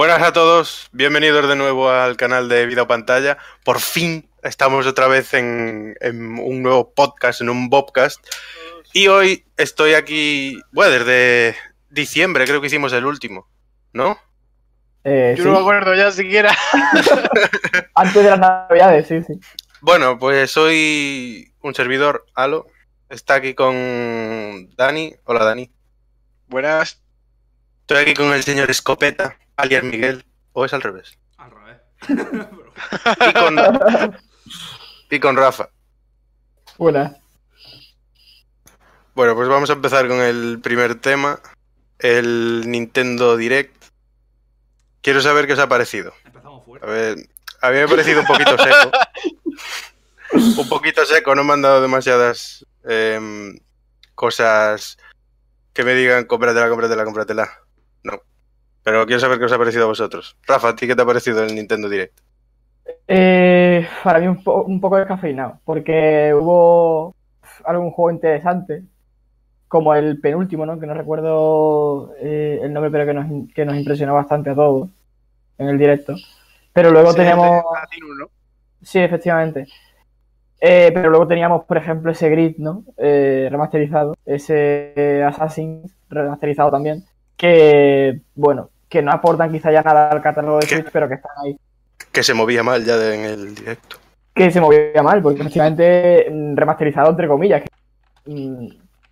Buenas a todos, bienvenidos de nuevo al canal de Vida o Pantalla. Por fin estamos otra vez en, en un nuevo podcast, en un Bobcast. Y hoy estoy aquí, bueno, desde diciembre creo que hicimos el último, ¿no? Eh, Yo sí. no me acuerdo ya siquiera. Antes de las navidades, sí, sí. Bueno, pues soy un servidor, Alo. Está aquí con Dani. Hola, Dani. Buenas. Estoy aquí con el señor Escopeta, alias Miguel. ¿O es al revés? Al revés. Y con, y con Rafa. Buenas. Bueno, pues vamos a empezar con el primer tema, el Nintendo Direct. Quiero saber qué os ha parecido. Empezamos A fuerte. ver, a mí me ha parecido un poquito seco. un poquito seco, no me han dado demasiadas em, cosas que me digan cómpratela, cómpratela, cómpratela. No. Pero quiero saber qué os ha parecido a vosotros. Rafa, ¿a ti qué te ha parecido el Nintendo Direct? Eh, para mí un, po- un poco descafeinado, porque hubo algún juego interesante, como el penúltimo, ¿no? Que no recuerdo eh, el nombre, pero que nos, que nos impresionó bastante a todos en el directo. Pero luego Sí, tenemos... ¿no? Sí, efectivamente. Eh, pero luego teníamos, por ejemplo, ese Grid, ¿no? Eh, remasterizado, ese Assassin remasterizado también, que, bueno, que no aportan quizá ya nada al catálogo de. Switch, pero que están ahí. Que se movía mal ya de- en el directo. Que se movía mal, porque efectivamente mm, remasterizado, entre comillas, que, mm,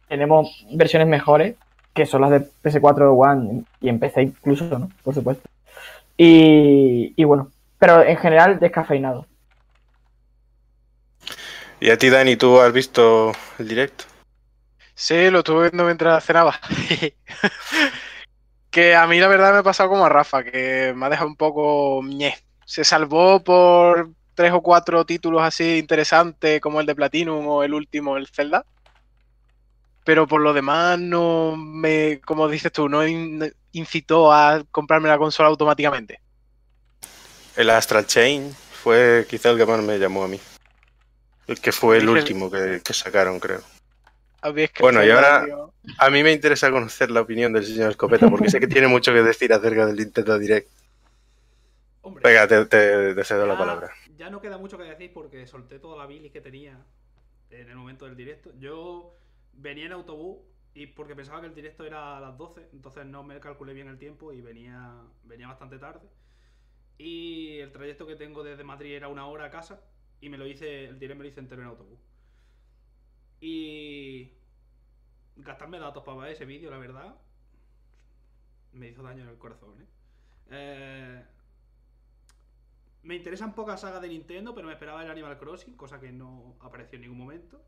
tenemos versiones mejores, que son las de PS4 One y en PC incluso, ¿no? Por supuesto. Y, y bueno, pero en general descafeinado. ¿Y a ti, Dani, tú has visto el directo? Sí, lo estuve viendo mientras cenaba. que a mí la verdad me ha pasado como a Rafa, que me ha dejado un poco ñe. Se salvó por tres o cuatro títulos así interesantes como el de Platinum o el último, el Zelda. Pero por lo demás no me, como dices tú, no in- incitó a comprarme la consola automáticamente. El Astral Chain fue quizá el que más me llamó a mí. El que fue el último que, que sacaron, creo. Bueno, y ahora- A mí me interesa conocer la opinión del señor Escopeta, porque sé que tiene mucho que decir acerca del Nintendo Direct. Hombre, Venga, te, te- te cedo la palabra. Ya no queda mucho que decir porque solté toda la bilis que tenía en el momento del directo. Yo venía en autobús y porque pensaba que el directo era a las 12, entonces no me calculé bien el tiempo y venía, venía bastante tarde. Y el trayecto que tengo desde Madrid era una hora a casa y me lo hice, el direct me lo hice entero en autobús. Y gastarme datos para ver ese vídeo, la verdad, me hizo daño en el corazón, ¿eh? Eh, me interesan pocas sagas de Nintendo, pero me esperaba el Animal Crossing, cosa que no apareció en ningún momento.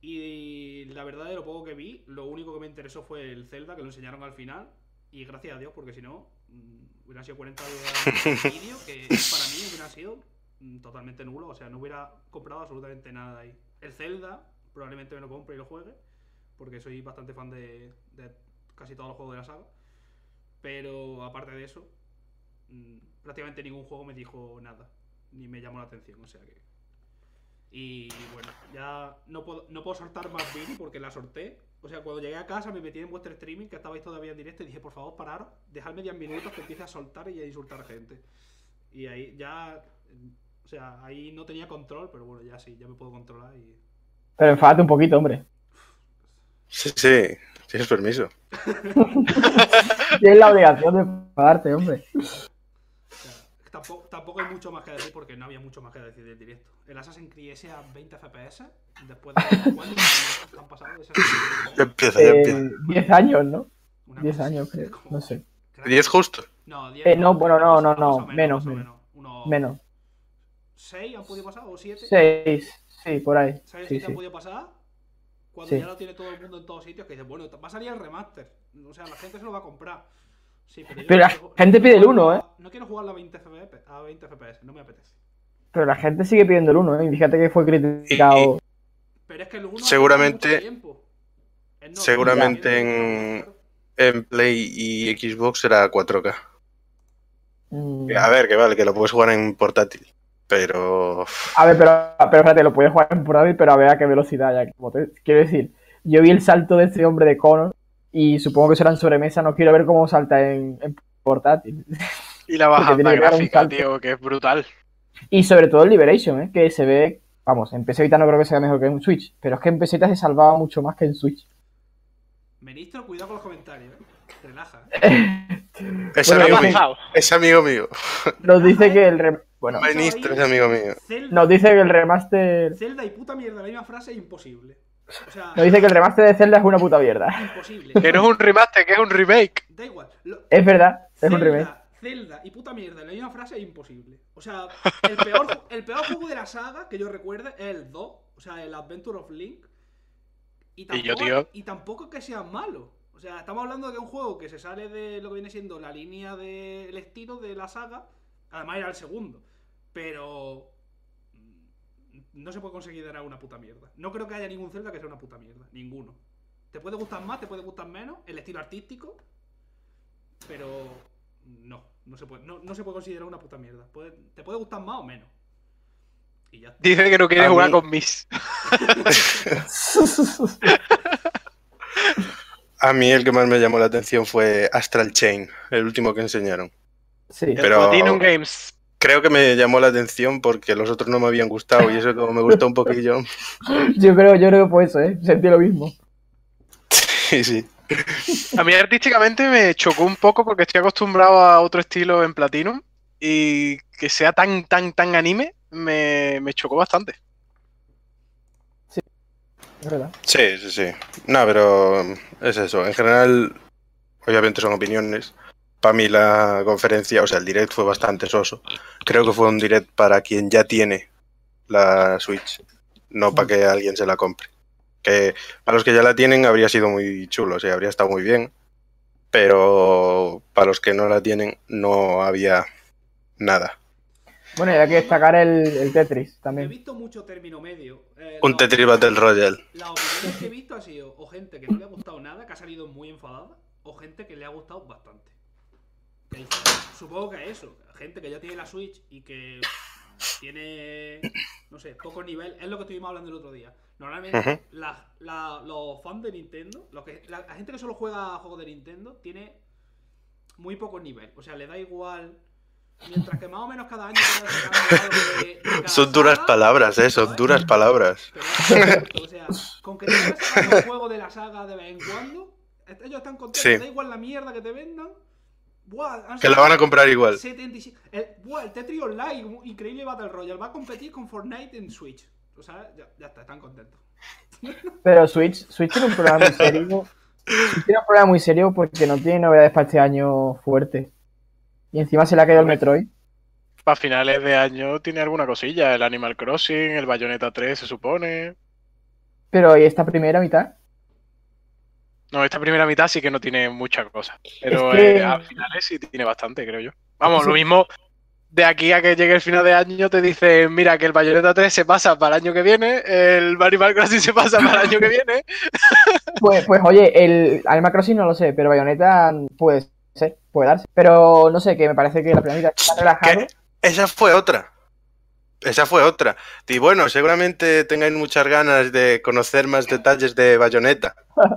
Y la verdad de lo poco que vi, lo único que me interesó fue el Zelda, que lo enseñaron al final. Y gracias a Dios, porque si no, mm, hubieran sido 40 horas de vídeo, que para mí hubiera sido mm, totalmente nulo. O sea, no hubiera comprado absolutamente nada ahí. El Zelda, probablemente me lo compre y lo juegue, porque soy bastante fan de, casi todos los juegos de la saga. Pero aparte de eso, mm, prácticamente ningún juego me dijo nada, ni me llamó la atención, o sea que... Y bueno, ya no puedo, no puedo soltar más Billy porque la sorté. O sea, cuando llegué a casa me metí en vuestro streaming, que estabais todavía en directo, y dije, por favor, pararos, dejadme 10 minutos que empiece a soltar y a insultar gente. Y ahí ya... O sea, ahí no tenía control, pero bueno, ya sí, ya me puedo controlar y... Pero enfádate un poquito, hombre. Sí, sí, tienes permiso. Tienes la obligación de enfadarte, hombre. Tampoco, tampoco hay mucho más que decir porque no había mucho más que decir del directo. El Assassin's Creed ese a 20 FPS, después de cuánto han pasado de ese Ya empieza, ya empieza. Eh, 10 años, ¿no? Una 10 cosa años, creo. No sé. creo- 10 justo. No, 10 Eh, no, bueno, no, no, no, menos, o menos. Unos Menos. 6 han podido pasar o 7. 6. Sí, por ahí. 6 Sí, han sí. podido pasar. Cuando Sí. ya lo tiene todo el mundo en todos sitios, que dice, bueno, va a salir el remaster. O sea, la gente se lo va a comprar. Sí, pero yo Pero no la quiero- gente pide el uno, ¿eh? No quiero jugarlo a 20 FPS, a 20 FPS, no me apetece. Pero la gente sigue pidiendo el 1, ¿eh? Y fíjate que fue criticado. Pero es que el 1 Seguramente- seguramente en... En Play y Xbox era 4K. Mm. A ver, que vale, que lo puedes jugar en portátil. Pero. A ver, pero, pero espérate, lo puedes jugar en portátil, pero a ver a qué velocidad ya. como te- quiero decir, yo vi el salto de este hombre de Connor y supongo que será en sobremesa. No quiero ver cómo salta en, en portátil. Y la bajada gráfica, tío, que es brutal. Y sobre todo el Liberation, ¿eh? que se ve, vamos, en PC Vita no creo que sea mejor que en Switch, pero es que en PC se salvaba mucho más que en Switch. Ministro, cuidado con los comentarios, ¿eh? Relaja. ¿eh? Es Bueno, amigo ¿Qué ha mío. Es amigo mío. Nos dice que el re- bueno, Ministro es amigo mío. Zelda, nos dice que el remaster, Zelda y puta mierda, la misma frase es imposible. O sea, nos dice que el remaster de Zelda es una puta mierda. imposible. Que no es un remaster, que es un remake. Da igual. Lo- Es verdad, es Zelda, un remake. Zelda y puta mierda en la misma frase es imposible. O sea, el peor, el peor juego de la saga que yo recuerde es el 2, o sea, el Adventure of Link. Y tampoco, yo, tío. y tampoco que sea malo. O sea, estamos hablando de un juego que se sale de lo que viene siendo la línea del estilo de la saga. Además era el segundo. Pero mm, no se puede conseguir dar una puta mierda. No creo que haya ningún Zelda que sea una puta mierda. Ninguno. Te puede gustar más, te puede gustar menos. El estilo artístico. Pero no, no se puede, no, no se puede considerar una puta mierda. Puede- te puede gustar más o menos. Y ya está. Dice que no quiere A jugar mí- con Miss. A mí el que más me llamó la atención fue Astral Chain, el último que enseñaron. Sí, Pero- Platinum Games. Creo que me llamó la atención porque los otros no me habían gustado y eso como me gustó un poquillo. yo creo, yo creo que fue eso, ¿eh? Sentí lo mismo. Sí, sí. A mí artísticamente me chocó un poco porque estoy acostumbrado a otro estilo en Platinum y que sea tan, tan, tan anime me, me chocó bastante. Es verdad. Sí, sí, sí. No, pero es eso. En general, obviamente son opiniones. Para mí la conferencia, o sea, el direct fue bastante soso. Creo que fue un direct para quien ya tiene la Switch, no para que alguien se la compre. Que para los que ya la tienen habría sido muy chulo, o sea, habría estado muy bien. Pero para los que no la tienen no había nada. Bueno, y hay que destacar el, el Tetris He también. visto mucho término medio. Eh, Un la- Tetris Battle Royale. Las opiniones que he visto ha sido o gente que no le ha gustado nada, que ha salido muy enfadada, o gente que le ha gustado bastante. Que supongo que eso, gente que ya tiene la Switch y que tiene, no sé, poco nivel, es lo que estuvimos hablando el otro día. Normalmente Ujú. la- la- los fans de Nintendo, los que, la, la gente que solo juega a juegos de Nintendo, tiene muy poco nivel. O sea, le da igual. Mientras que más o menos cada año de- de cada Son duras saga, palabras, eh, son duras palabras. Pero es cierto, o sea, con que te un juego de la saga de vez en cuando, ellos están contentos, Sí. da igual la mierda que te vendan. Buah, Que la van a comprar igual. 77 el, buah, el Tetris Online, increíble Battle Royale, va a competir con Fortnite en Switch. O sea, ya, ya está, están contentos. Pero Switch, Switch tiene un problema muy serio. Switch tiene un problema muy serio porque no tiene novedades para este año fuerte. Y encima se le ha caído el Metroid. Para finales de año tiene alguna cosilla, el Animal Crossing, el Bayonetta 3 se supone. Pero ¿y esta primera mitad? No, esta primera mitad sí que no tiene muchas cosas. Pero Es que- eh, a finales sí tiene bastante, creo yo. Vamos, Sí. lo mismo de aquí a que llegue el final de año te dicen, mira, que el Bayonetta 3 se pasa para el año que viene, el Animal Crossing se pasa para el año que viene. Pues, pues oye, el Animal Crossing no lo sé, pero Bayonetta puede ser, puede darse. Pero no sé, que me parece que la primera mitad está relajado. ¿Qué? Esa fue otra. Esa fue otra. Y bueno, seguramente tengáis muchas ganas de conocer más detalles de Bayonetta.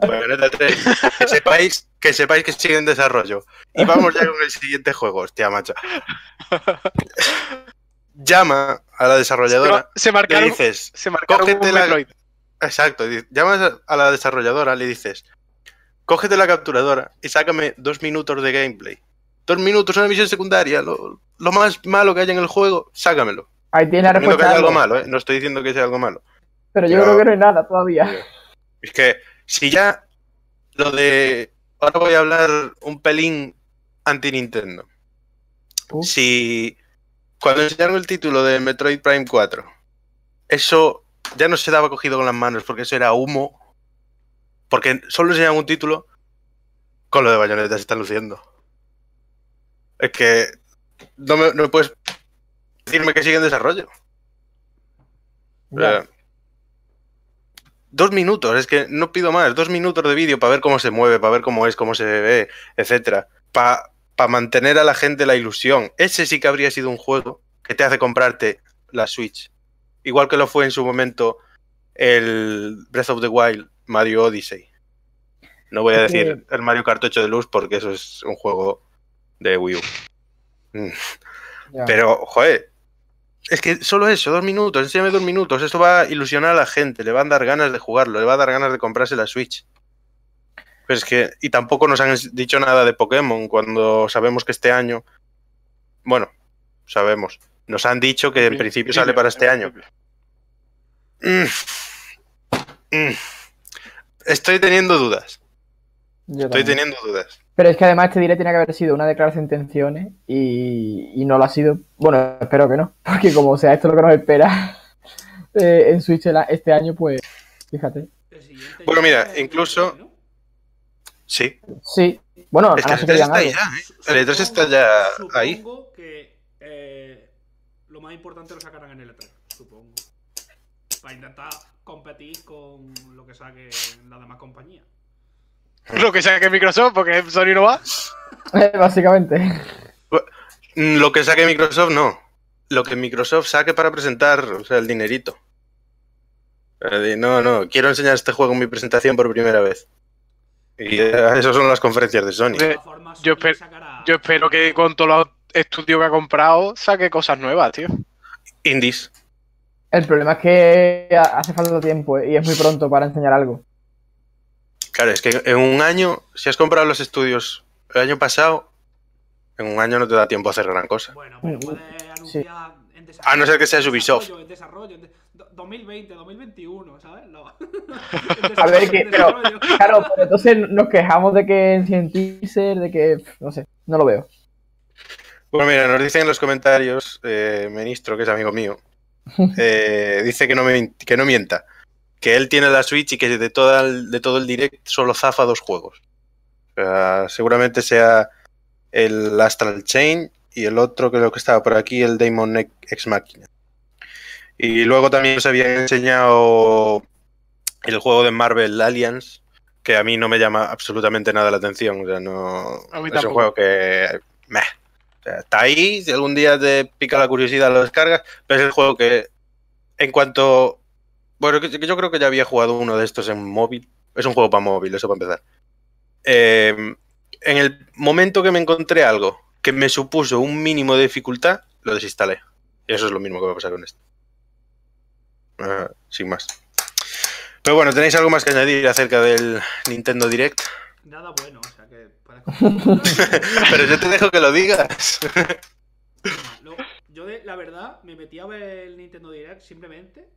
Bayonetta 3. Que sepáis, que sepáis que sigue en desarrollo. Y vamos ya con el siguiente juego, hostia, macho. Llama a la desarrolladora Se y le marcaron, dices, se marcaron la- exacto, llamas a la desarrolladora, le dices, cógete la capturadora y sácame dos minutos de gameplay. Dos minutos, una misión secundaria, lo, lo más malo que haya en el juego, sácamelo. Ahí tienes la Suponiendo que respuesta. algo algo, malo, ¿eh? No estoy diciendo que sea algo malo. Pero yo Pero- creo que no hay nada todavía. Es que si ya lo de... Ahora voy a hablar un pelín anti-Nintendo. Uh. Si cuando enseñaron el título de Metroid Prime 4, eso ya no se daba cogido con las manos porque eso era humo. Porque solo enseñaban un título, con lo de Bayonetta se están luciendo. Es que no me, no me puedes decirme que sigue en desarrollo. Dos minutos, es que no pido más, dos minutos de vídeo para ver cómo se mueve, para ver cómo es, cómo se ve, etcétera. Para mantener a la gente la ilusión. Ese sí que habría sido un juego que te hace comprarte la Switch. Igual que lo fue en su momento el Breath of the Wild, Mario Odyssey. No voy a decir el Mario Kart 8 de luz porque eso es un juego de Wii U. Mm. Pero, joder, es que solo eso, dos minutos, enséñame dos minutos. Esto va a ilusionar a la gente, le va a dar ganas de jugarlo, le va a dar ganas de comprarse la Switch. Pero es que, y tampoco nos han dicho nada de Pokémon cuando sabemos que este año, bueno, sabemos, nos han dicho que en principio sale para este año. Mm. Mm. Estoy teniendo dudas, Yo estoy también. teniendo dudas. Pero es que además este direct tiene que haber sido una declaración de intenciones y, y no lo ha sido. Bueno, espero que no, porque como sea esto lo que nos espera eh, en Switch este año, pues fíjate. Bueno, mira, es incluso- E3, ¿no? Sí, Sí, bueno, es que el no ser que E3 digan está ahí algo. ya, ¿eh? El E3 está ya ahí. Supongo que eh, lo más importante lo sacarán en el E3, supongo. Para intentar competir con lo que saque la demás compañía. Lo que saque Microsoft, porque Sony no va. Básicamente. Mm, Lo que saque Microsoft, no. Lo que Microsoft saque para presentar, o sea, el dinerito. Eh, No, no, quiero enseñar este juego en mi presentación por primera vez. Y eh, esas son las conferencias de Sony. De Eh, yo esper- Yo espero que con todos los estudios que ha comprado saque cosas nuevas, tío. Indies. El problema es que ha- hace falta tiempo eh, y es muy pronto para enseñar algo. Claro, es que en un año, si has comprado los estudios el año pasado, en un año no te da tiempo a hacer gran cosa. Bueno, pero Mm, puede sí. anunciar en desarrollo. A no ser que sea Ubisoft. desarrollo, En desarrollo, en de- do- 2020, 2021, ¿sabes? No. A ver, que- pero- Desarrollo. Claro, pero entonces nos quejamos de que en teaser, de que, no sé, no lo veo. Bueno, mira, nos dicen en los comentarios, eh, Ministro, que es amigo mío, eh, dice que no, me, que no mienta, que él tiene la Switch y que de, toda el- de todo el direct solo zafa dos juegos. O sea, seguramente sea el Astral Chain y el otro que lo que estaba por aquí, el Daemon Ex Machina. Y luego también nos habían enseñado el juego de Marvel Alliance, que a mí no me llama absolutamente nada la atención. O sea, no, A mí es un juego que... meh. O sea, está ahí, si algún día te pica la curiosidad lo descargas, pero es el juego que en cuanto... Bueno, yo creo que ya había jugado uno de estos en móvil. Es un juego para móvil, eso para empezar. Eh, en el momento que me encontré algo que me supuso un mínimo de dificultad, lo desinstalé. Y eso es lo mismo que va a pasar con esto. Ah, sin más. Pero bueno, ¿tenéis algo más que añadir acerca del Nintendo Direct? Nada bueno, o sea que Pero yo te dejo que lo digas. Yo de, la verdad me metí a ver el Nintendo Direct simplemente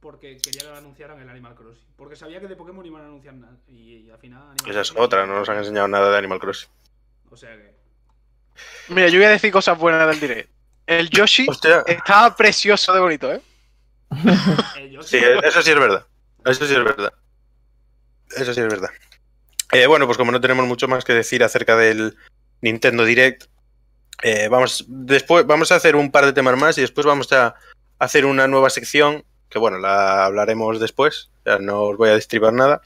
porque quería que anunciaran el Animal Crossing. Porque sabía que de Pokémon iban a anunciar nada. Y, y al final. Animal Esa es Crossing- otra, no nos han enseñado nada de Animal Crossing. O sea que. Mira, yo voy a decir cosas buenas del direct. El Yoshi Hostia, estaba precioso de bonito, ¿eh? sí, eso sí es verdad. Eso sí es verdad. Eso sí es verdad. Eh, bueno, pues como no tenemos mucho más que decir acerca del Nintendo Direct, eh, vamos, después, vamos a hacer un par de temas más y después vamos a hacer una nueva sección, que bueno, la hablaremos después, ya no os voy a destribar nada.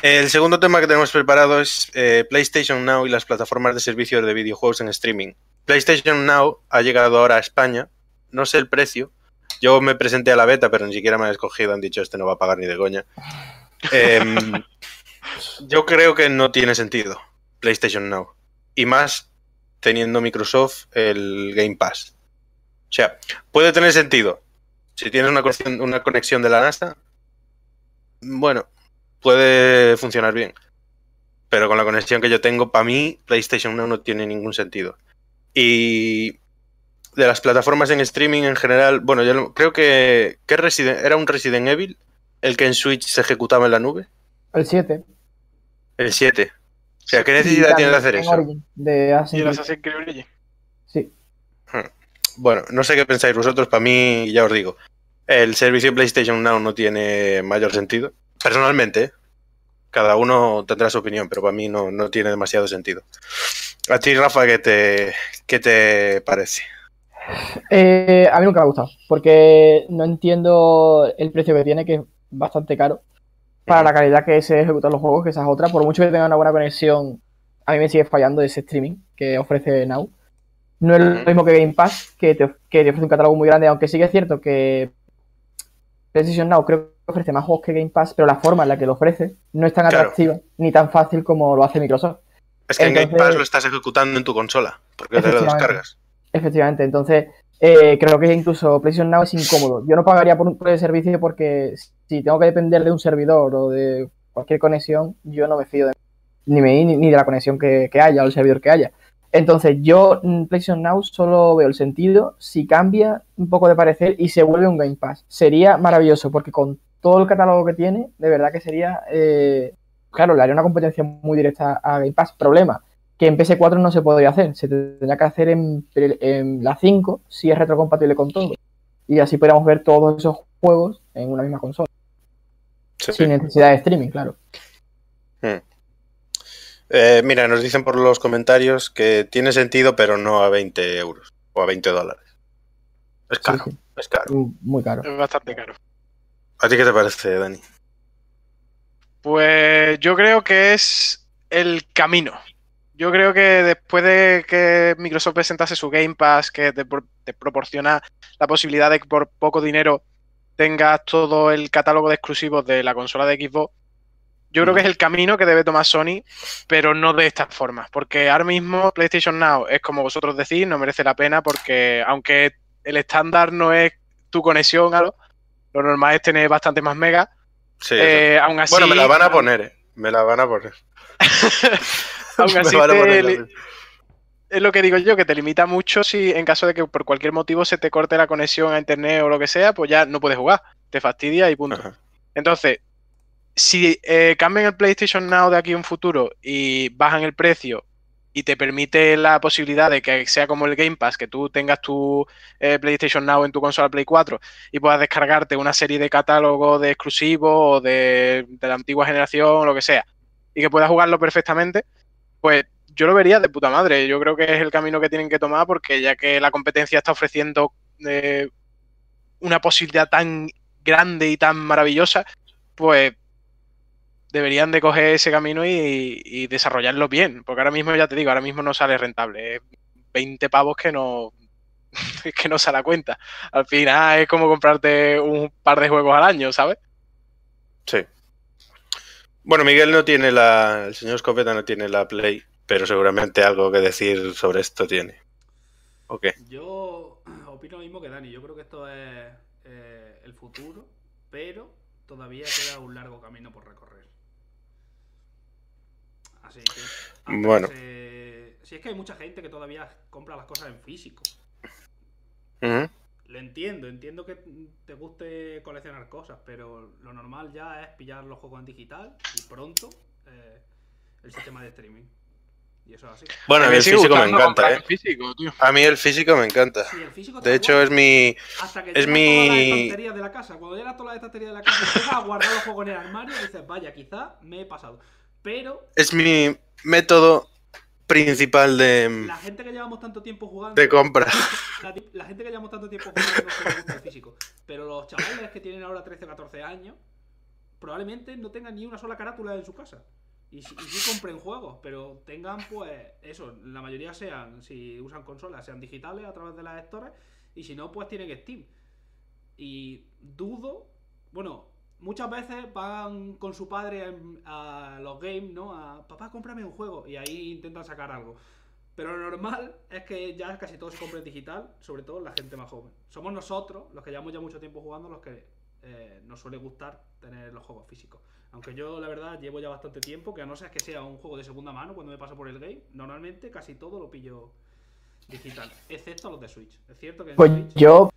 El segundo tema que tenemos preparado es eh, PlayStation Now y las plataformas de servicios de videojuegos en streaming. PlayStation Now ha llegado ahora a España, no sé el precio, yo me presenté a la beta, pero ni siquiera me han escogido, han dicho este no va a pagar ni de coña. Em, yo creo que no tiene sentido PlayStation Now. Y más teniendo Microsoft el Game Pass. O sea, puede tener sentido. Si tienes una conexión, una conexión de la NASA, bueno, puede funcionar bien. Pero con la conexión que yo tengo, para mí, PlayStation Now no tiene ningún sentido. Y de las plataformas en streaming en general, bueno, yo no- creo que, que Resident, era un Resident Evil el que en Switch se ejecutaba en la nube. El 7. El 7. O sea, ¿qué necesidad tiene de hacer eso? De Y Assassin's el Creed. Assassin's Creed. Sí. Bueno, no sé qué pensáis vosotros, para mí, ya os digo, el servicio PlayStation Now no tiene mayor sentido. Personalmente, ¿eh? cada uno tendrá su opinión, pero para mí no, no tiene demasiado sentido. A ti, Rafa, ¿qué te, qué te parece? Eh, a mí nunca me ha gustado, porque no entiendo el precio que tiene, que es bastante caro, para la calidad que se ejecutan los juegos, que esa es otra. Por mucho que tenga una buena conexión, a mí me sigue fallando ese streaming que ofrece Now. No es lo mismo que Game Pass, que te, que te ofrece un catálogo muy grande, aunque sí que es cierto que PlayStation Now creo que ofrece más juegos que Game Pass, pero la forma en la que lo ofrece no es tan Claro. atractiva ni tan fácil como lo hace Microsoft. Es que en Game Pass lo estás ejecutando en tu consola, porque te lo descargas. Efectivamente, entonces eh, creo que incluso PlayStation Now es incómodo. Yo no pagaría por, un- por el servicio porque si tengo que depender de un servidor o de cualquier conexión, yo no me fío de ni, me, ni, ni de la conexión que, que haya o el servidor que haya. Entonces yo en PlayStation Now solo veo el sentido si cambia un poco de parecer y se vuelve un Game Pass. Sería maravilloso porque con todo el catálogo que tiene, de verdad que sería, eh, claro, le haría una competencia muy directa a Game Pass. Problema, que en PS4 no se podría hacer, se tendría que hacer en, en la 5 si es retrocompatible con todo. Y así podríamos ver todos esos juegos en una misma consola, Sí. sin necesidad de streaming, claro. Eh, mira, nos dicen por los comentarios que tiene sentido, pero no a 20 euros o a 20 dólares. Es caro, sí, es caro. muy caro. Es bastante caro. ¿A ti qué te parece, Dani? Pues yo creo que es el camino. Yo creo que después de que Microsoft presentase su Game Pass, que te proporciona la posibilidad de que por poco dinero tengas todo el catálogo de exclusivos de la consola de Xbox, yo creo que es el camino que debe tomar Sony, pero no de esta forma. Porque ahora mismo PlayStation Now es como vosotros decís, no merece la pena porque aunque el estándar no es tu conexión, a lo, lo normal es tener bastante más megas. Sí. eh, aún así, bueno, me la van a poner, eh. Me la van a poner. Aún Me así van a te poner la- es lo que digo yo, que te limita mucho si en caso de que por cualquier motivo se te corte la conexión a internet o lo que sea, pues ya no puedes jugar. Te fastidia y punto. Ajá. Entonces, si eh, cambian el PlayStation Now de aquí a un futuro y bajan el precio y te permite la posibilidad de que sea como el Game Pass, que tú tengas tu eh, PlayStation Now en tu consola Play 4 y puedas descargarte una serie de catálogos de exclusivos o de, de la antigua generación o lo que sea, y que puedas jugarlo perfectamente, pues yo lo vería de puta madre. Yo creo que es el camino que tienen que tomar porque ya que la competencia está ofreciendo eh, una posibilidad tan grande y tan maravillosa, pues deberían de coger ese camino y, y desarrollarlo bien. Porque ahora mismo, ya te digo, ahora mismo no sale rentable. Es 20 pavos que no, que no se da cuenta. Al final es como comprarte un par de juegos al año, ¿sabes? Sí. Bueno, Miguel no tiene la. El señor Escopeta no tiene la Play, pero seguramente algo que decir sobre esto tiene. ¿O qué? Yo opino lo mismo que Dani. Yo creo que esto es eh, el futuro, pero todavía queda un largo camino por recorrer. Así que. Bueno. se- Si es que hay mucha gente que todavía compra las cosas en físico. Ujú. Lo entiendo, entiendo que te guste coleccionar cosas, pero lo normal ya es pillar los juegos en digital y pronto eh, el sistema de streaming. Y eso es así. Bueno, a mí el físico me encanta, ¿eh? físico, tío. A mí el físico me encanta. Sí, el físico De hecho, es mi. Hasta que Es mi- todas las estanterías de la casa. Cuando llenas todas las estanterías de la casa y empiezas a guardar los juegos en el armario, dices, vaya, quizá me he pasado. Pero Es mi método principal de, la gente que llevamos tanto tiempo jugando. de compra. La, gente que llevamos tanto tiempo jugando no se le gusta el físico. Pero los chavales que tienen ahora 13 o 14 años, probablemente no tengan ni una sola carátula en su casa. Y, y sí compren juegos, pero tengan, pues, eso, la mayoría sean, si usan consolas, sean digitales a través de las stores, y si no, pues tienen Steam. Y dudo, bueno, muchas veces van con su padre a los games, ¿no? A papá, cómprame un juego, y ahí intentan sacar algo. Pero lo normal es que ya casi todo se compre digital, sobre todo la gente más joven. Somos nosotros, los que llevamos ya mucho tiempo jugando, los que eh, nos suele gustar tener los juegos físicos. Aunque yo, la verdad, llevo ya bastante tiempo, que a no ser que sea un juego de segunda mano cuando me paso por el game, normalmente casi todo lo pillo digital, excepto los de Switch. Es cierto que en Pues Switch yo,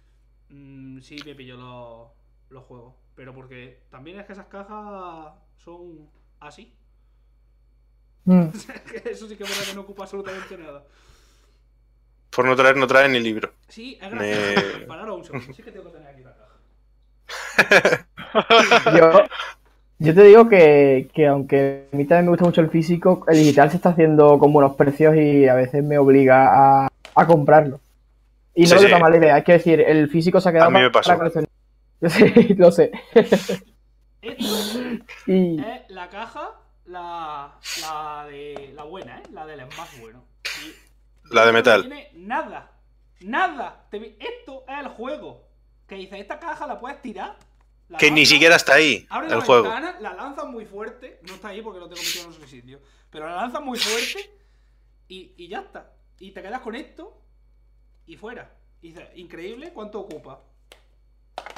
mm, sí me pillo los, los juegos, pero porque también es que esas cajas son así. mm, Eso sí que es verdad que no ocupa absolutamente nada. Por no traer, no trae ni libro. Sí, es Me- gracioso. Pararos un segundo. Sí que tengo que tener aquí la caja. yo, yo te digo que, que aunque a mí también me gusta mucho el físico, el digital se está haciendo con buenos precios y a veces me obliga a, a comprarlo. Y no Sí, lo veo sí. mala idea, es que decir, el físico se ha quedado A mí me para pasó. coleccionar. Yo sé, lo sé. Esto Y es la caja, la, la de la buena, ¿eh? La del más bueno. Y La de no metal. tiene nada. Nada. Esto es el juego. Que dice, esta caja la puedes tirar. la Que ni siquiera está ahí Abre el la juego. ventana, la lanzas muy fuerte. No está ahí porque lo tengo metido en otro sitio. Pero la lanzas muy fuerte y, y ya está. Y te quedas con esto y fuera. Y dices, increíble, ¿cuánto ocupa?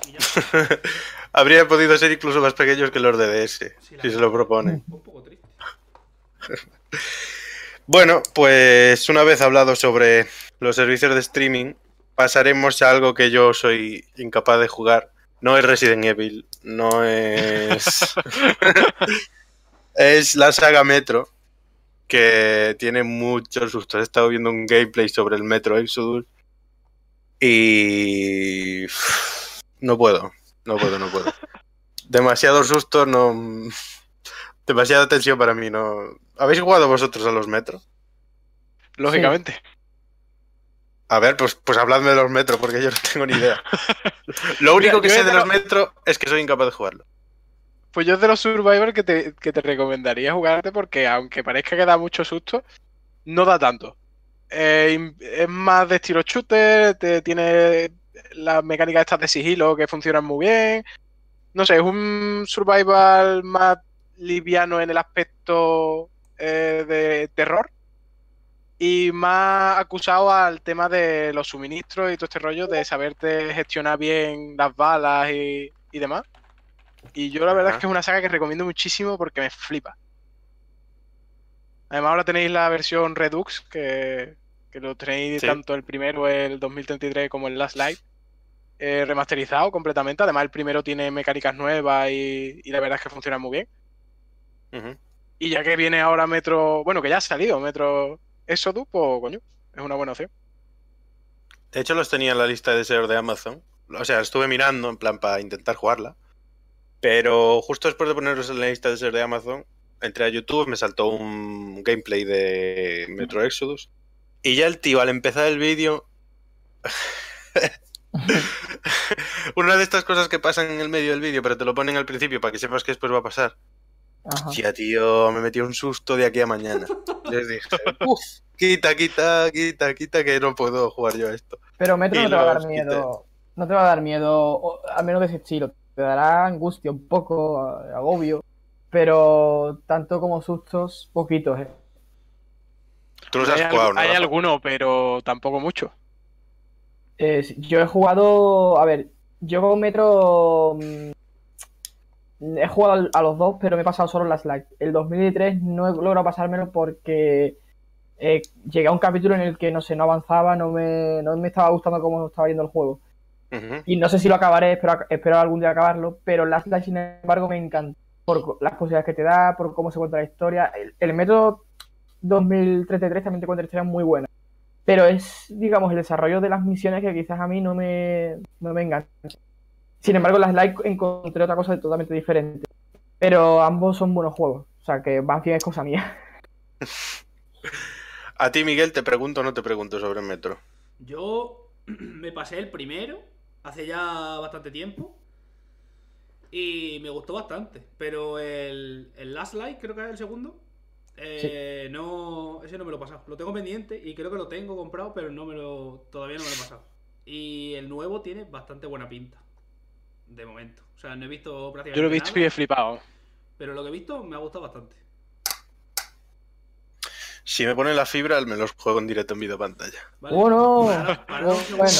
Y ya está. Habría podido ser incluso más pequeños que los de DS, Sí, si se lo propone. Un poco triste. Bueno, pues una vez hablado sobre los servicios de streaming, pasaremos a algo que yo soy incapaz de jugar. No es Resident Evil, no es. es la saga Metro, que tiene muchos sustos. He estado viendo un gameplay sobre el Metro Exodus y. No puedo, no puedo, no puedo. Demasiado susto, no. Demasiada tensión para mí, no. ¿Habéis jugado vosotros a los Metro? Lógicamente. A ver, pues, pues habladme de los metros, porque yo no tengo ni idea. Lo único que sé de los lo- metros es que soy incapaz de jugarlo. Pues yo es de los Survivor que te, que te recomendaría jugarte porque aunque parezca que da mucho susto, no da tanto. Eh, es más de estilo shooter, te, tiene las mecánicas estas de sigilo que funcionan muy bien. No sé, es un survival más liviano en el aspecto eh, de terror y más acusado al tema de los suministros y todo este rollo de saberte gestionar bien las balas y, y demás. Y yo la verdad Ajá. es que es una saga que recomiendo muchísimo porque me flipa. Además ahora tenéis la versión Redux, que, que lo tenéis Sí. tanto el primero, el 2033, como el Last Light, eh, remasterizado completamente. Además el primero tiene mecánicas nuevas y, y la verdad es que funciona muy bien. Y ya que viene ahora Metro, bueno, que ya ha salido Metro Exodus, pues coño, es una buena opción. De hecho, los tenía en la lista de deseos de Amazon. O sea, estuve mirando en plan para intentar jugarla. Pero justo después de ponerlos en la lista de deseos de Amazon, entré a YouTube, me saltó un gameplay de Metro Exodus. Y ya el tío, al empezar el vídeo. Una de estas cosas que pasan en el medio del vídeo, pero te lo ponen al principio para que sepas que después va a pasar. Hostia, tío, me metió un susto de aquí a mañana. Les dije, quita, quita, quita, quita, que no puedo jugar yo a esto. Pero Metro Y no te va a dar miedo. No te va a dar miedo, al menos de ese estilo. Te dará angustia un poco, agobio. Pero tanto como sustos, poquitos, eh. Tú los hay has jugado, algu- ¿no? hay Rafa? alguno, pero tampoco mucho. Eh, yo he jugado. A ver, yo con Metro. mm, He jugado a los dos, pero me he pasado solo las light. El 2003 no he logrado pasármelo porque eh, llegué a un capítulo en el que no sé, no avanzaba, no me, no me estaba gustando cómo estaba yendo el juego. Y no sé si lo acabaré, espero, espero algún día acabarlo, pero Last Light, sin embargo, me encanta. Por las posibilidades que te da, por cómo se cuenta la historia. El, el método 2033 también te cuenta historias muy buenas. Pero es, digamos, el desarrollo de las misiones que quizás a mí no me, no me engancha. Sin embargo, Last Light encontré otra cosa totalmente diferente. Pero ambos son buenos juegos. O sea, que más bien es cosa mía. A ti, Miguel, te pregunto o no te pregunto sobre Metro. Yo me pasé el primero hace ya bastante tiempo. Y me gustó bastante. Pero el, el Last Light, creo que es el segundo. Eh, no, ese no me lo he pasado. Lo tengo pendiente y creo que lo tengo comprado, pero no me lo, todavía no me lo he pasado. Y el nuevo tiene bastante buena pinta. De momento. O sea, no he visto prácticamente Yo lo he visto nada, y he flipado. Pero lo que he visto me ha gustado bastante. Si me ponen la fibra, me los juego en directo en video pantalla. ¿vale? ¡Oh, no! Para- para un bueno.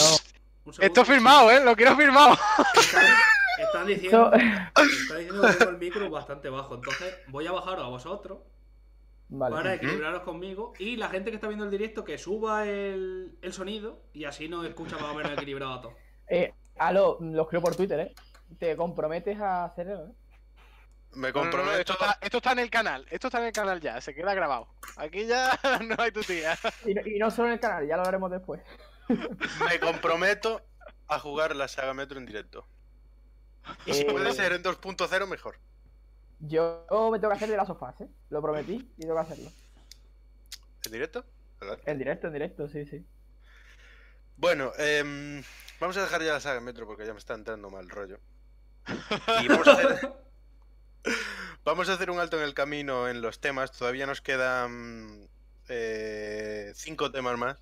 un. Esto firmado, ¿eh? Lo quiero firmado. Están, están diciendo, están diciendo que tengo el micro bastante bajo. Entonces voy a bajaros a vosotros Vale. para equilibraros conmigo. Y la gente que está viendo el directo que suba el, el sonido y así nos escucha más o menos equilibrado a todos. Eh, Alo, lo escribo por Twitter, ¿eh? ¿Te comprometes a hacerlo, eh? Me No, no, no, comprometo, esto, está, esto está en el canal. Esto está en el canal ya. Se queda grabado. Aquí ya no hay tu tía. Y no, y no solo en el canal, ya lo haremos después. me comprometo a jugar la saga Metro en directo. Y si Eh, puede ser en 2.0, mejor. Yo me tengo que hacer de las sofás, ¿eh? Lo prometí y tengo que hacerlo. ¿En directo? ¿Verdad? En directo, en directo, sí, sí. Bueno, em, vamos a dejar ya la saga Metro porque ya me está entrando mal rollo. Y vamos a hacer, vamos a hacer un alto en el camino en los temas. Todavía nos quedan eh, cinco temas más.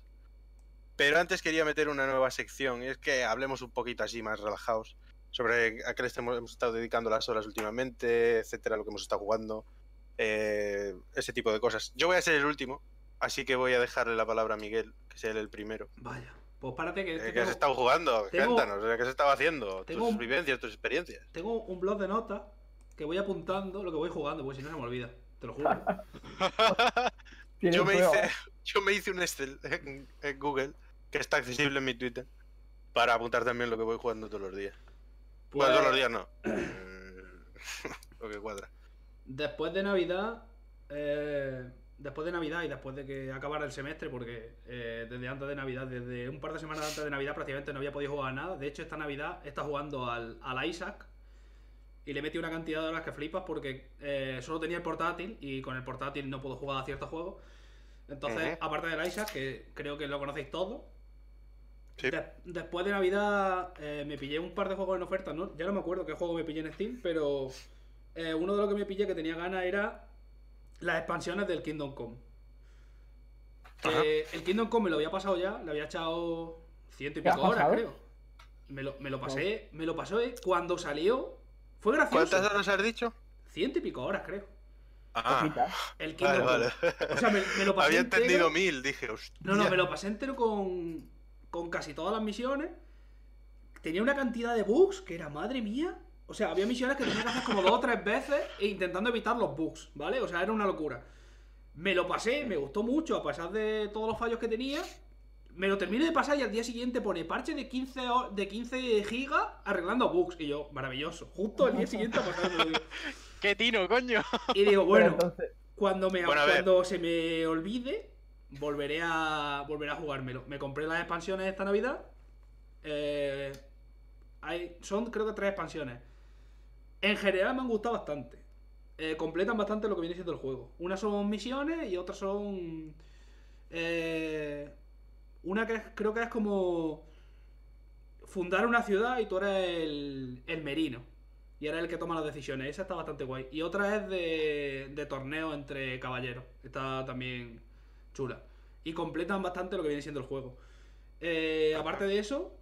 Pero antes quería meter una nueva sección y es que hablemos un poquito así más relajados sobre a qué le hemos estado dedicando las horas últimamente, etcétera, lo que hemos estado jugando, eh, ese tipo de cosas. Yo voy a ser el último, así que voy a dejarle la palabra a Miguel, que sea él el primero. Vaya. Pues párate que. Eh, que ¿Qué tengo, has estado jugando? tengo- Cuéntanos, ¿qué has estado haciendo? tengo Tus un- vivencias, tus experiencias. tengo un blog de notas que voy apuntando lo que voy jugando, porque si no se me olvida. Te lo juro. Yo me, hice, yo me hice un Excel en, en Google, que está accesible en mi Twitter, para apuntar también lo que voy jugando todos los días. Pues, Bueno, todos los días no. Mm, lo que cuadra. Después de Navidad. eh, después de Navidad y después de que acabara el semestre, porque eh, desde antes de Navidad, desde un par de semanas antes de Navidad, prácticamente no había podido jugar a nada. De hecho, esta Navidad está jugando al, al Isaac. Y le metí una cantidad de horas que flipas porque eh, solo tenía el portátil y con el portátil no puedo jugar a ciertos juegos. Entonces, aparte del Isaac, que creo que lo conocéis todos, Sí. de- después de Navidad eh, me pillé un par de juegos en oferta, ¿no? Ya no me acuerdo qué juego me pillé en Steam, pero eh, uno de los que me pillé que tenía ganas era las expansiones del Kingdom Come. Eh, el Kingdom Come me lo había pasado ya, le había echado ciento y ¿Te has pico horas, pasado? creo. Me lo, me lo pasé, me lo pasé cuando salió. Fue gracioso. ¿Cuántas horas has dicho? Ciento y pico horas, creo. Ah. El Kingdom vale. Come. O sea, me, me lo pasé Había entero- entendido mil, dije, hostia. no, no, me lo pasé entero con, con casi todas las misiones. Tenía una cantidad de bugs que era madre mía. O sea, había misiones que tenía que hacer como dos o tres veces e intentando evitar los bugs, ¿vale? O sea, era una locura. Me lo pasé, me gustó mucho, a pesar de todos los fallos que tenía. Me lo terminé de pasar y al día siguiente pone parche de 15, ho- de 15 gigas arreglando bugs. Y yo, maravilloso. Justo al día siguiente a. ¡Qué tino, coño! Y digo, bueno, entonces, cuando, me, Bueno, cuando se me olvide, volveré a, volveré a jugármelo. Me compré las expansiones esta Navidad. Eh, hay, son creo que tres expansiones. En general me han gustado bastante. Eh, completan bastante lo que viene siendo el juego. Unas son misiones y otras son... eh, una que creo que es como fundar una ciudad y tú eres el, el merino. Y eres el que toma las decisiones. Esa está bastante guay. Y otra es de, de torneo entre caballeros. Está también chula. Y completan bastante lo que viene siendo el juego. Eh, aparte de eso,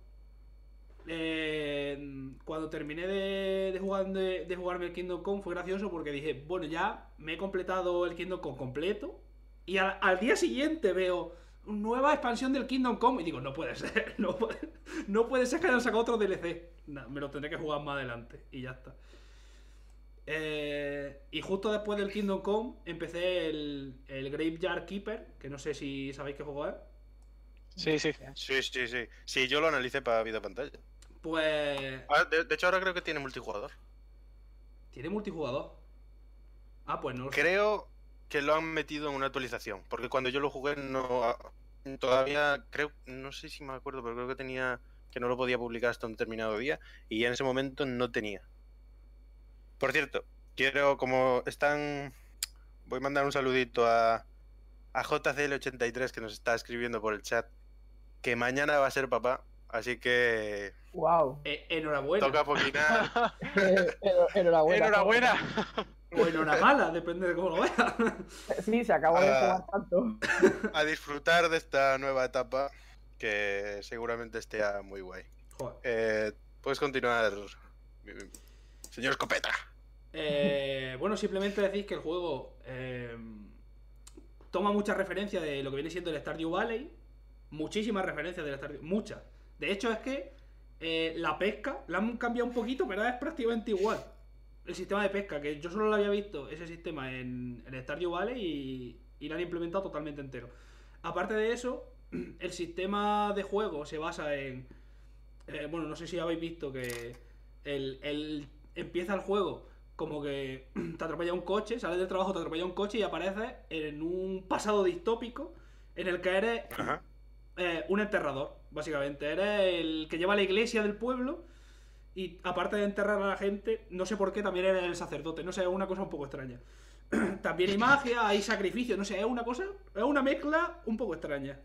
eh, cuando terminé de, de jugar, de, de jugarme el Kingdom Come fue gracioso porque dije, bueno, ya me he completado el Kingdom Come completo. Y al, al día siguiente veo nueva expansión del Kingdom Come y digo, no puede ser, no puede, no puede ser que hayan sacado otro DLC. Nah, me lo tendré que jugar más adelante y ya está. Eh, y justo después del Kingdom Come empecé el, el Graveyard Keeper, que no sé si sabéis qué juego es. Sí, sí. Sí, sí, sí. Sí, yo lo analicé para vida pantalla. Pues Ah, de, de hecho, ahora creo que tiene multijugador. tiene multijugador. Ah, pues no lo sé. Creo que lo han metido en una actualización. Porque cuando yo lo jugué, no. ah, Todavía creo. No sé si me acuerdo, pero creo que tenía. Que no lo podía publicar hasta un determinado día. Y en ese momento no tenía. Por cierto, quiero. Como están. Voy a mandar un saludito a. A JCL83 que nos está escribiendo por el chat. Que mañana va a ser papá. Así que. wow. Eh, enhorabuena. Toca poquinar. Eh, enhorabuena. Enhorabuena. O enhoramala, depende de cómo lo veas. Sí, se acabó de Ah. jugar tanto. a disfrutar de esta nueva etapa que seguramente esté muy guay. Joder. Eh, Puedes continuar, señor Escopeta. Eh, bueno, simplemente decís que el juego eh, toma mucha referencia de lo que viene siendo el Stardew Valley. Muchísimas referencias del Stardew Muchas. De hecho, es que eh, la pesca la han cambiado un poquito, pero es prácticamente igual. El sistema de pesca, que yo solo lo había visto, ese sistema en, en Stardew Valley y, y lo han implementado totalmente entero. Aparte de eso, el sistema de juego se basa en. bueno, no sé si habéis visto que el, el- empieza el juego como que te atropella un coche, sales del trabajo, te atropella un coche y apareces en un pasado distópico en el que eres eh, un enterrador, básicamente. Eres el que lleva la iglesia del pueblo y aparte de enterrar a la gente, no sé por qué también eres el sacerdote. No sé, es una cosa un poco extraña. también hay magia, hay sacrificio, no sé, es una cosa, es una mezcla un poco extraña.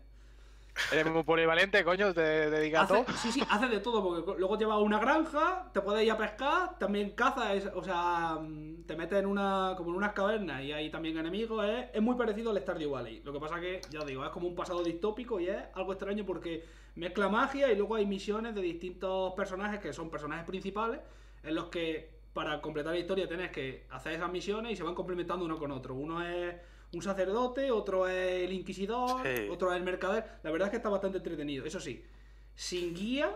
Eres muy polivalente, coño, te dedicas a Hace- todo. sí, sí, hace de todo, porque luego lleva una granja, te puedes ir a pescar, también caza, es- o sea, mm, te metes en una, como en unas cavernas y hay también enemigos, es, es muy parecido al Stardew Valley. Lo que pasa que, ya digo, es como un pasado distópico y es algo extraño porque mezcla magia y luego hay misiones de distintos personajes que son personajes principales, en los que para completar la historia tienes que hacer esas misiones y se van complementando uno con otro. Uno es un sacerdote, otro es el inquisidor, Sí. otro es el mercader. La verdad es que está bastante entretenido. Eso sí, sin guía,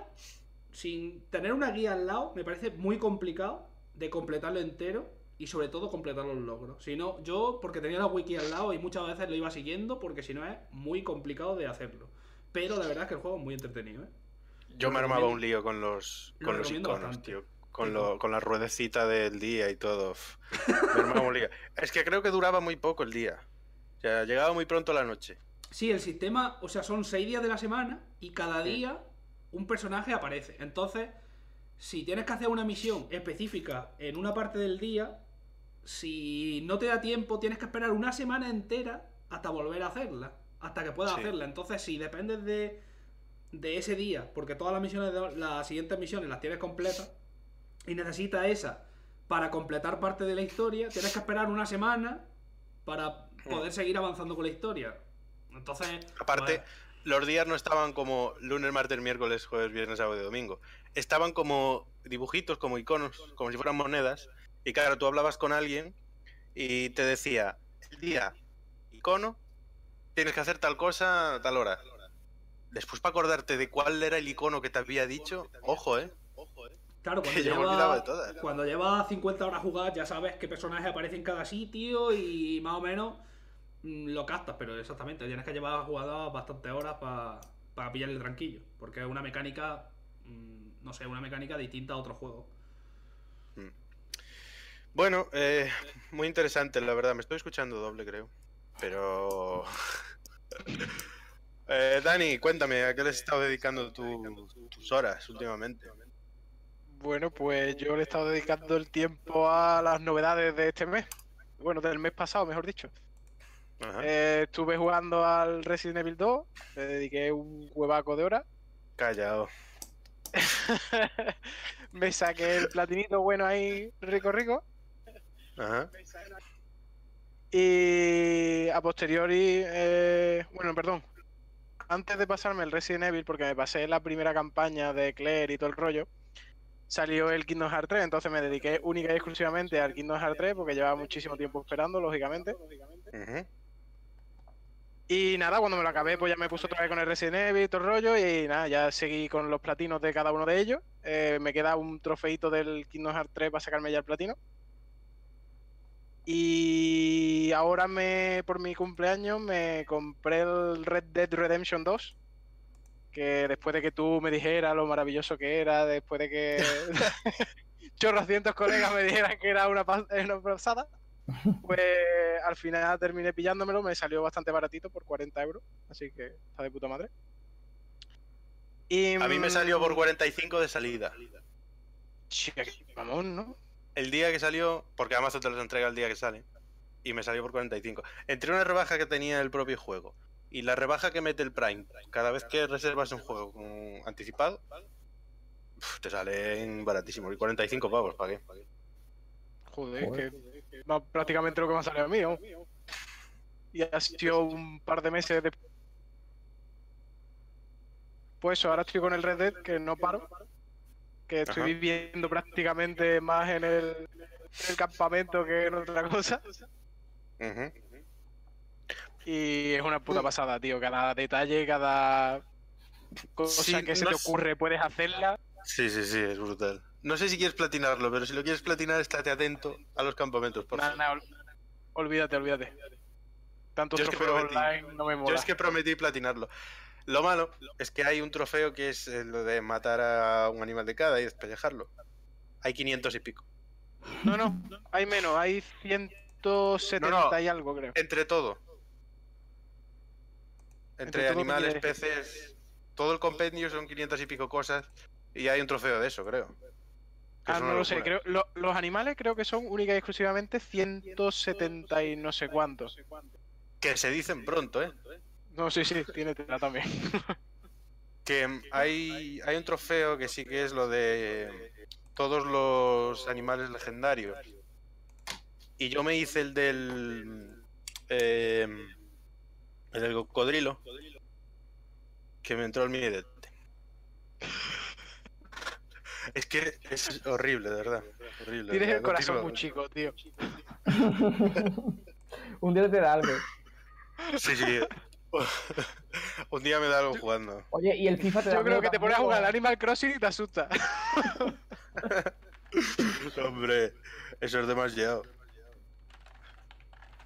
sin tener una guía al lado, me parece muy complicado de completarlo entero y sobre todo completar los logros. Si no, yo, porque tenía la wiki al lado y muchas veces lo iba siguiendo, porque si no es muy complicado de hacerlo. Pero la verdad es que el juego es muy entretenido, ¿eh? Yo Lo me armaba un lío con los, Lo con los iconos, bastante. tío. Con, lo- con la ruedecita del día y todo. Me. Es que creo que duraba muy poco el día. O sea, llegaba muy pronto la noche. Sí, el sistema, o sea, son seis días de la semana y cada día un personaje aparece. Entonces, si tienes que hacer una misión específica en una parte del día, si no te da tiempo, tienes que esperar una semana entera hasta volver a hacerla. Hasta que puedas Sí. hacerla. Entonces, si dependes de, de ese día, porque todas las misiones, de, las siguientes misiones las tienes completas, y necesitas esa para completar parte de la historia, tienes que esperar una semana para poder seguir avanzando con la historia. Entonces, Aparte, pues, los días no estaban como lunes, martes, miércoles, jueves, viernes, sábado y domingo. Estaban como dibujitos, como iconos, como si fueran monedas. Y claro, tú hablabas con alguien y te decía, el día, icono, tienes que hacer tal cosa a tal hora. Después para acordarte de cuál era el icono que te había dicho, ojo, eh. Claro, cuando Que yo me lleva, olvidaba de todas. cuando lleva 50 horas jugadas ya sabes qué personaje aparece en cada sitio y más o menos mm, lo captas, pero exactamente, tienes que llevar jugadas bastantes horas para pillar el tranquillo, porque es una mecánica, mm, no sé, una mecánica distinta a otros juegos. Bueno, eh, muy interesante, la verdad. Me estoy escuchando doble, creo. Pero... Eh, Dani, cuéntame, ¿a qué le has estado dedicando tu- tus horas últimamente? Bueno, pues yo le he estado dedicando el tiempo a las novedades de este mes. Bueno, del mes pasado, mejor dicho. Ajá. Eh, estuve jugando al Resident Evil 2, le dediqué un huevaco de horas. Callao. Me saqué el platinito bueno ahí, rico, rico. Ajá. Y a posteriori, eh, bueno, perdón, antes de pasarme el Resident Evil, porque me pasé la primera campaña de Claire y todo el rollo, salió el Kingdom Hearts 3, entonces me dediqué única y exclusivamente al Kingdom Hearts 3, porque llevaba muchísimo tiempo esperando, lógicamente. Y nada, cuando me lo acabé, pues ya me puse otra vez con el Resident Evil y todo el rollo, y nada, ya seguí con los platinos de cada uno de ellos. Eh, me queda un trofeito del Kingdom Hearts 3 para sacarme ya el platino. Y ahora me, por mi cumpleaños, me compré el Red Dead Redemption 2. Que después de que tú me dijeras lo maravilloso que era, después de que chorrocientos colegas me dijeran que era una, pas- una pasada, pues al final terminé pillándomelo, me salió bastante baratito por 40 euros, así que está de puta madre. Y, A mí me salió por mm, 45 de salida. Vamos, ¿no? El día que salió, porque Amazon te los entrega el día que sale, y me salió por 45. Entre una rebaja que tenía el propio juego y la rebaja que mete el Prime cada vez que reservas un juego anticipado, te salen baratísimos. Y 45 pavos, ¿para qué? Joder, Joder. que no, prácticamente lo que me ha salido a mí, ¿no? Y ha sido un par de meses después. Pues eso, ahora estoy con el Red Dead, que no paro. Que estoy Ajá. viviendo prácticamente más en el, en el campamento que en otra cosa. Ujú. Y es una puta pasada, tío. Cada detalle, cada cosa Sí, que se no te ocurre, puedes hacerla. Sí, sí, sí, es brutal. No sé si quieres platinarlo, pero si lo quieres platinar, estate atento a los campamentos, por Nah, favor. nah, ol- olvídate, olvídate. Tantos Yo es que trofeos prometí- online no me mola. Yo es que prometí platinarlo. Lo malo es que hay un trofeo que es eh, lo de matar a un animal de cada y despellejarlo. Hay 500 y pico. No, no, hay menos, hay 170 No, no. y algo, creo. Entre todo. Entre, Entre todo, ¿qué animales, peces, todo el compendio son 500 y pico cosas y hay un trofeo de eso, creo. Ah, no lo sé, creo, lo- los animales creo que son única y exclusivamente 170 y no sé cuántos. Que se dicen pronto, ¿eh? No, sí, sí, tiene tela también. Que hay, hay un trofeo que sí que es lo de todos los animales legendarios. Y yo me hice el del. eh, el del cocodrilo. Que me entró el miedo. Es que es horrible, de verdad. Horrible. Tienes el corazón muy chico, tío. Un día te da algo. Sí, sí. Un día me da algo jugando. Oye, y el FIFA te da Yo creo que te pones a jugar al Animal Crossing y te asusta. Hombre, eso es demasiado.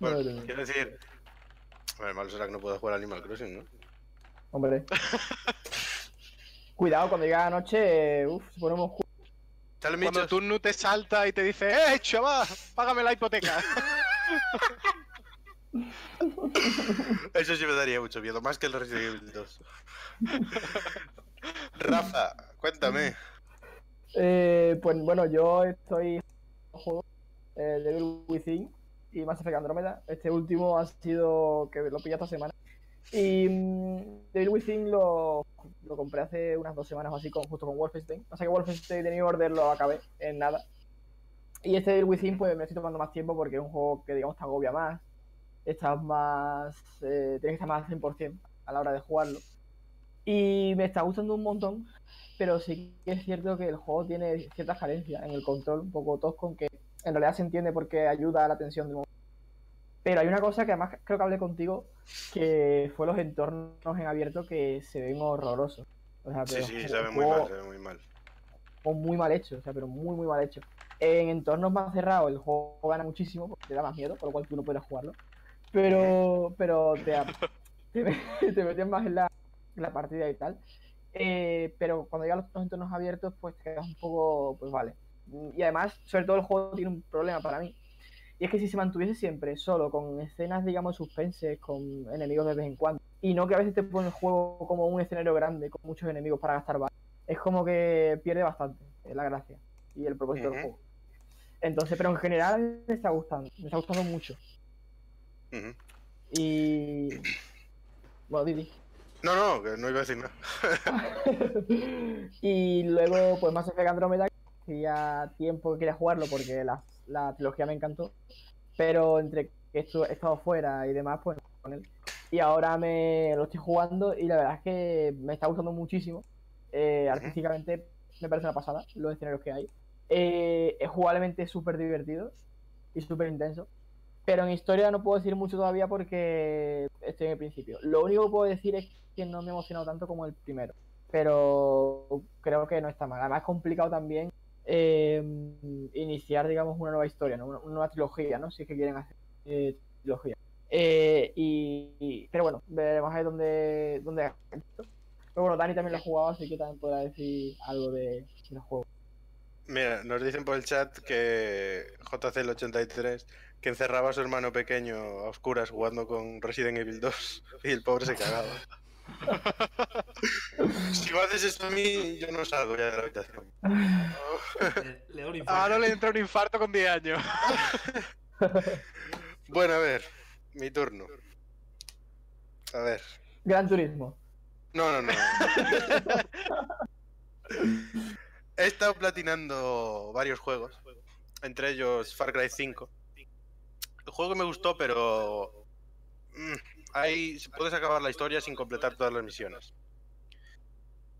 Bueno, quiero decir. Bueno, malo será que no pueda jugar a Animal Crossing, ¿no? Hombre. Cuidado, cuando llega la noche, uff, si ponemos Cuando bichos. tú no te salta y te dice, ¡eh, chaval! Págame la hipoteca. Eso sí me daría mucho miedo, más que el Resident Evil 2. Rafa, cuéntame. Eh, pues bueno, yo estoy juego eh, Devil Within y Mass Effect Andromeda. Este último ha sido que lo pillé esta semana. Y mm, Devil Within lo, lo compré hace unas dos semanas o así, con, justo con Wolfenstein. Pasa que Wolfenstein de New Order lo acabé en nada. Y este Devil Within pues me estoy tomando más tiempo porque es un juego que digamos te agobia más. Estás más... eh, tienes que estar más al 100% a la hora de jugarlo. Y me está gustando un montón, pero sí que es cierto que el juego tiene ciertas carencias en el control, un poco tosco, que en realidad se entiende porque ayuda a la tensión del momento. Pero hay una cosa que además creo que hablé contigo, que fue los entornos en abierto que se ven horrorosos. O sea, Sí, sí, se ve muy mal, se ve muy mal. juego muy mal hecho, o sea, pero muy, muy mal hecho. En entornos más cerrados el juego gana muchísimo, porque te da más miedo, por lo cual tú no puedes jugarlo. Pero, pero te, te, te metes más en la, en la partida y tal. Eh, pero cuando llegan los entornos abiertos, pues te quedas un poco, pues vale. Y además, sobre todo el juego tiene un problema para mí. Y es que si se mantuviese siempre solo con escenas, digamos, suspenses, con enemigos de vez en cuando, y no que a veces te pone el juego como un escenario grande con muchos enemigos para gastar balas, es como que pierde bastante eh, la gracia y el propósito del Ujú. juego. Entonces, pero en general me está gustando, me está gustando mucho. Ujú. Y. Bueno, Didi. No, no, no iba a decir nada. y luego, pues Mass Effect Andromeda, ya tiempo que quería jugarlo porque la, la trilogía me encantó. Pero entre que he estado fuera y demás, pues con él. Y ahora me lo estoy jugando y la verdad es que me está gustando muchísimo. Eh, artísticamente me parece una pasada los escenarios que hay. Eh, es jugablemente súper divertido y súper intenso. Pero en historia no puedo decir mucho todavía porque estoy en el principio. Lo único que puedo decir es que no me ha emocionado tanto como el primero. Pero creo que no está mal. Además es complicado también eh, iniciar, digamos, una nueva historia, ¿no? una, una nueva trilogía, ¿no? Si es que quieren hacer eh, trilogía. Eh, y, y- pero bueno, veremos ahí dónde, dónde Pero bueno, Dani también lo ha jugado, así que también podrá decir algo de, del juego. Mira, nos dicen por el chat que JCL83 que encerraba a su hermano pequeño a oscuras jugando con Resident Evil 2 y el pobre se cagaba. si me haces esto a mí, yo no salgo ya de la habitación. Le, le da un infarto. Ahora le entra un infarto con 10 años. Bueno, a ver, mi turno. A ver. Gran Turismo. No, no, no. He estado platinando varios juegos, entre ellos Far Cry 5. El juego me gustó, pero ahí puedes acabar la historia sin completar todas las misiones.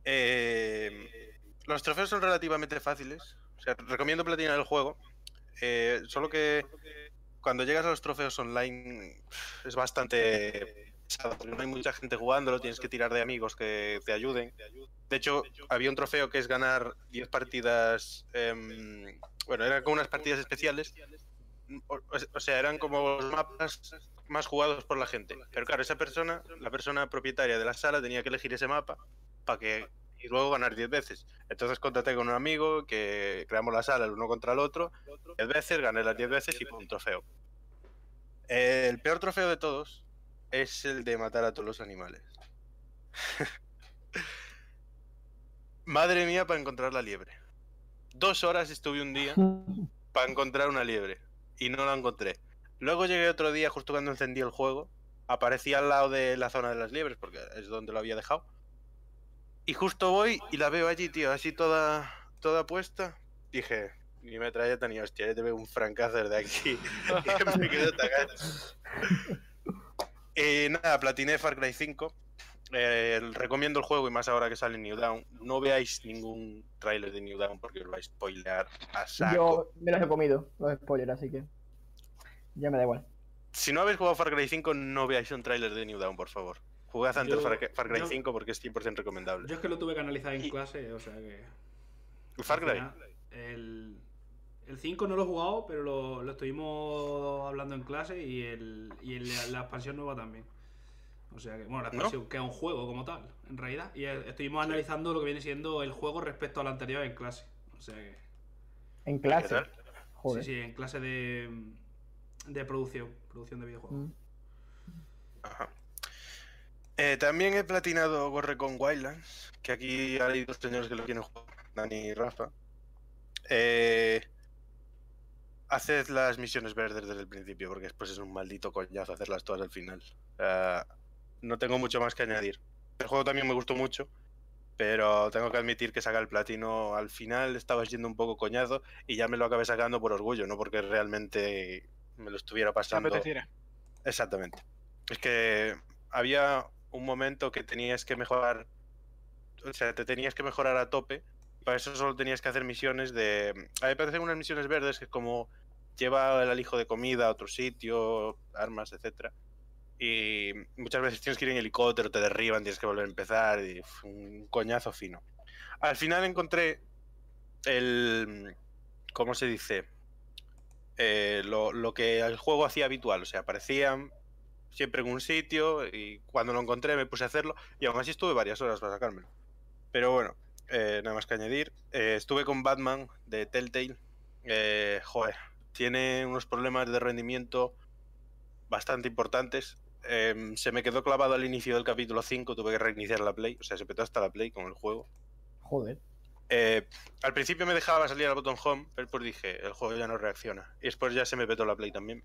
Eh, los trofeos son relativamente fáciles, o sea, recomiendo platinar el juego, eh, solo que cuando llegas a los trofeos online es bastante pesado, no hay mucha gente jugándolo, tienes que tirar de amigos que te ayuden. De hecho, había un trofeo que es ganar 10 partidas, em, bueno, eran como unas partidas especiales, o sea, eran como los mapas más jugados por la gente. Pero claro, esa persona, la persona propietaria de la sala, tenía que elegir ese mapa para que y luego ganar 10 veces. Entonces contacté con un amigo que creamos la sala el uno contra el otro, 10 veces, gané las 10 veces y pum, un trofeo. El peor trofeo de todos es el de matar a todos los animales. Madre mía para encontrar la liebre. Dos horas estuve un día para encontrar una liebre y no la encontré. Luego llegué otro día justo cuando encendí el juego, aparecía al lado de la zona de las liebres porque es donde lo había dejado. Y justo voy y la veo allí, tío, así toda toda puesta. Dije, ni metralleta ni hostia, ya te veo un francazo de aquí. me atacado. Eh, nada, platiné Far Cry 5. Eh, recomiendo el juego y más ahora que sale New Dawn. No veáis ningún tráiler de New Dawn porque os va a spoilear a saco. Yo me los he comido, los spoilers, así que. Ya me da igual. si no habéis jugado Far Cry 5, no veáis un tráiler de New Dawn, por favor. Jugad antes Yo- Far, Far Cry yo- 5 porque es 100% recomendable. Yo es que lo tuve que analizar en Y- clase, o sea que. Far Cry. El, el 5 no lo he jugado, pero lo, lo estuvimos hablando en clase y, el, y el- la expansión nueva también. O sea que, bueno, la ¿No? expansión que es un juego como tal, en realidad. Y eh, estuvimos analizando lo que viene siendo el juego respecto al anterior en clase. O sea que. En ¿Qué clase. Joder. Sí, sí, en clase de, de producción, producción de videojuegos. Mm. Ajá. Eh, también he platinado Gorre con Wildlands, que aquí hay dos señores que lo quieren jugar, Dani y Rafa. Eh, haced las misiones verdes desde el principio, porque después es un maldito coñazo hacerlas todas al final. No tengo mucho más que añadir. El juego también me gustó mucho, pero tengo que admitir que sacar el platino al final estaba siendo un poco coñazo y ya me lo acabé sacando por orgullo, no porque realmente me lo estuviera ¿Te pasando. apeteciera? Exactamente. Es que había un momento que tenías que mejorar, o sea, te tenías que mejorar a tope. y Para eso solo tenías que hacer misiones de... A mí me parecen unas misiones verdes que es como lleva el alijo de comida a otro sitio, armas, etcétera. Y muchas veces tienes que ir en helicóptero, te derriban, tienes que volver a empezar y un coñazo fino. Al final encontré el... ¿Cómo se dice? Eh, lo, lo que el juego hacía habitual, o sea, aparecían siempre en un sitio y cuando lo encontré me puse a hacerlo y aún así estuve varias horas para sacármelo. Pero bueno, eh, nada más que añadir. Eh, estuve con Batman de Telltale. Eh, joder, tiene unos problemas de rendimiento bastante importantes. Eh, se me quedó clavado al inicio del capítulo 5, tuve que reiniciar la Play, o sea, se petó hasta la Play con el juego. Joder. Eh, al principio me dejaba salir al botón home, pero después dije, el juego ya no reacciona. Y después ya se me petó la play también.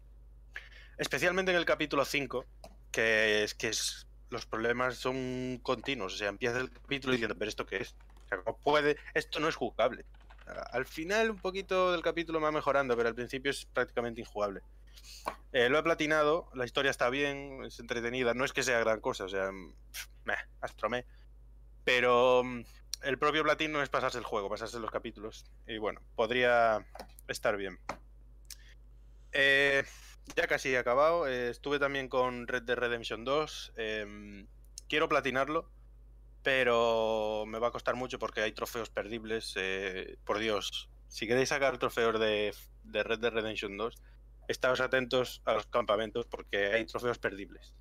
Especialmente en el capítulo 5, que es que los problemas son continuos. O sea, empieza el capítulo diciendo, pero ¿esto qué es? ¿cómo puede? Esto no es jugable. Al final un poquito del capítulo va mejorando, pero al principio es prácticamente injugable. Eh, lo he platinado, la historia está bien, es entretenida, no es que sea gran cosa, o sea, meh, astromé. Pero mm, el propio platino es pasarse el juego, pasarse los capítulos. Y bueno, podría estar bien. Eh, ya casi he acabado. eh, estuve también con Red Dead Redemption 2. em, quiero platinarlo, pero me va a costar mucho porque hay trofeos perdibles. eh, por Dios, si queréis sacar trofeos de, Red Dead Redemption 2, estaos atentos a los campamentos porque hay trofeos perdibles.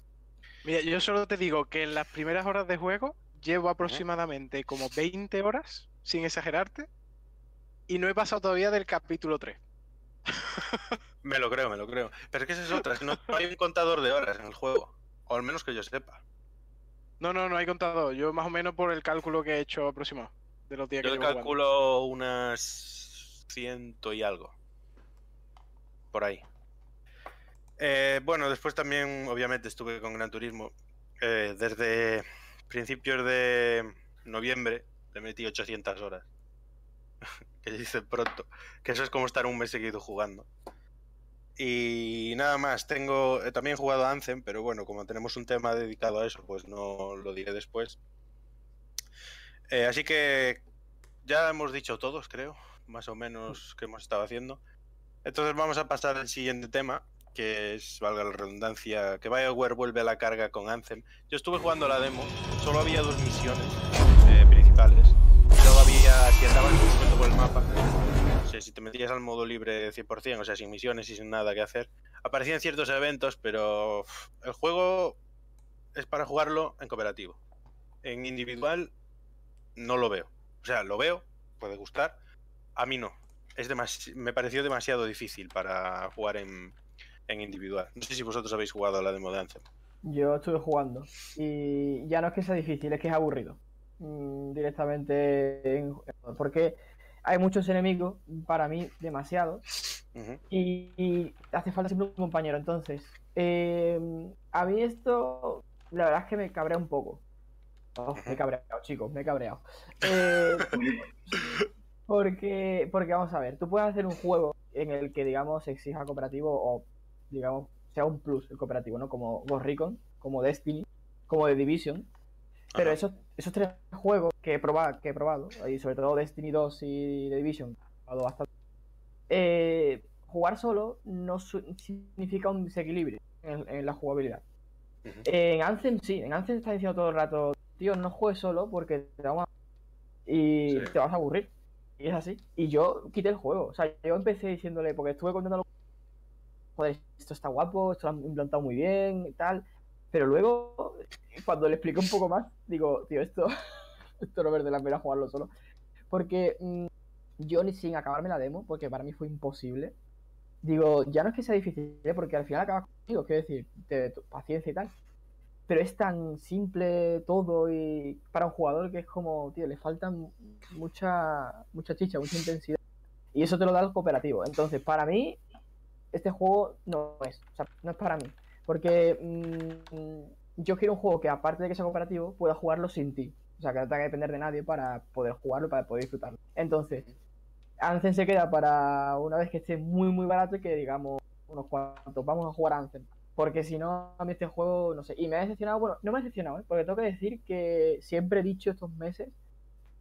Mira, yo solo te digo que en las primeras horas de juego llevo aproximadamente como 20 horas, sin exagerarte, y no he pasado todavía del capítulo 3. Me lo creo, me lo creo. Pero es que esa es otra, no hay un contador de horas en el juego. O al menos que yo sepa. No, no, no hay contado. Yo más o menos por el cálculo que he hecho aproximado de los días Yo que jugando. calculo unas ciento y algo. Por ahí. Eh, bueno, después también, obviamente, estuve con Gran Turismo. Eh, desde principios de noviembre le metí 800 horas. que dice pronto. Que eso es como estar un mes seguido jugando. Y nada más, tengo eh, también he jugado a Anthem, pero bueno, como tenemos un tema dedicado a eso, pues no lo diré después. Eh, así que ya hemos dicho todos, creo, más o menos que hemos estado haciendo. Entonces vamos a pasar al siguiente tema, que es, valga la redundancia, que BioWare vuelve a la carga con Anthem. Yo estuve jugando la demo, solo había dos misiones eh, principales. Luego había, si andabas moviendo por el mapa, o sea, si te metías al modo libre 100%, o sea, sin misiones y sin nada que hacer, aparecían ciertos eventos, pero el juego es para jugarlo en cooperativo. En individual no lo veo. O sea, lo veo, puede gustar. A mí no. Es me pareció demasiado difícil para jugar en, en individual. No sé si vosotros habéis jugado a la demo de Anthem. Yo estuve jugando y ya no es que sea difícil, es que es aburrido. Mm, directamente en- porque hay muchos enemigos, para mí y, y hace falta siempre un compañero. Entonces, eh, a mí esto, la verdad es que me cabrea un poco. Oh, me he cabreado, chicos, me he cabreado. Eh, porque, porque vamos a ver, tú puedes hacer un juego en el que, digamos, exija cooperativo o, digamos, sea un plus el cooperativo, ¿no? Como Ghost Recon, como Destiny, como The Division. Pero Ajá. esos, esos tres juegos que he probado, que he probado, y sobre todo Destiny 2 y The Division, he probado bastante, eh, jugar solo no significa un desequilibrio en, en la jugabilidad. En Anthem sí, en Anthem está diciendo todo el rato, tío, no juegues solo porque te vamos a... y Sí. te vas a aburrir. Y es así. Y yo quité el juego. O sea, yo empecé diciéndole, porque estuve contándolo, joder, esto está guapo, esto lo han implantado muy bien y tal. Pero luego, cuando le expliqué un poco más, digo, tío, esto, esto no merece la pena jugarlo solo. Porque mm, yo ni sin acabarme la demo, porque para mí fue imposible. Digo, ya no es que sea difícil, ¿eh? porque al final acabas contigo, quiero decir, te- tu- paciencia y tal. Pero es tan simple todo y para un jugador que es como, tío, le falta mucha, mucha chicha, mucha intensidad. Y eso te lo da el cooperativo. Entonces, para mí, este juego no es. O sea, no es para mí. Porque mm, yo quiero un juego que, aparte de que sea cooperativo, pueda jugarlo sin ti. O sea, que no tenga que depender de nadie para poder jugarlo, para poder disfrutarlo. Entonces, Anthem se queda para una vez que esté muy, muy barato y que digamos unos cuantos, vamos a jugar a Anthem. Porque si no, a mí este juego, no sé. Y me ha decepcionado, bueno, no me ha decepcionado, ¿eh? porque tengo que decir que siempre he dicho estos meses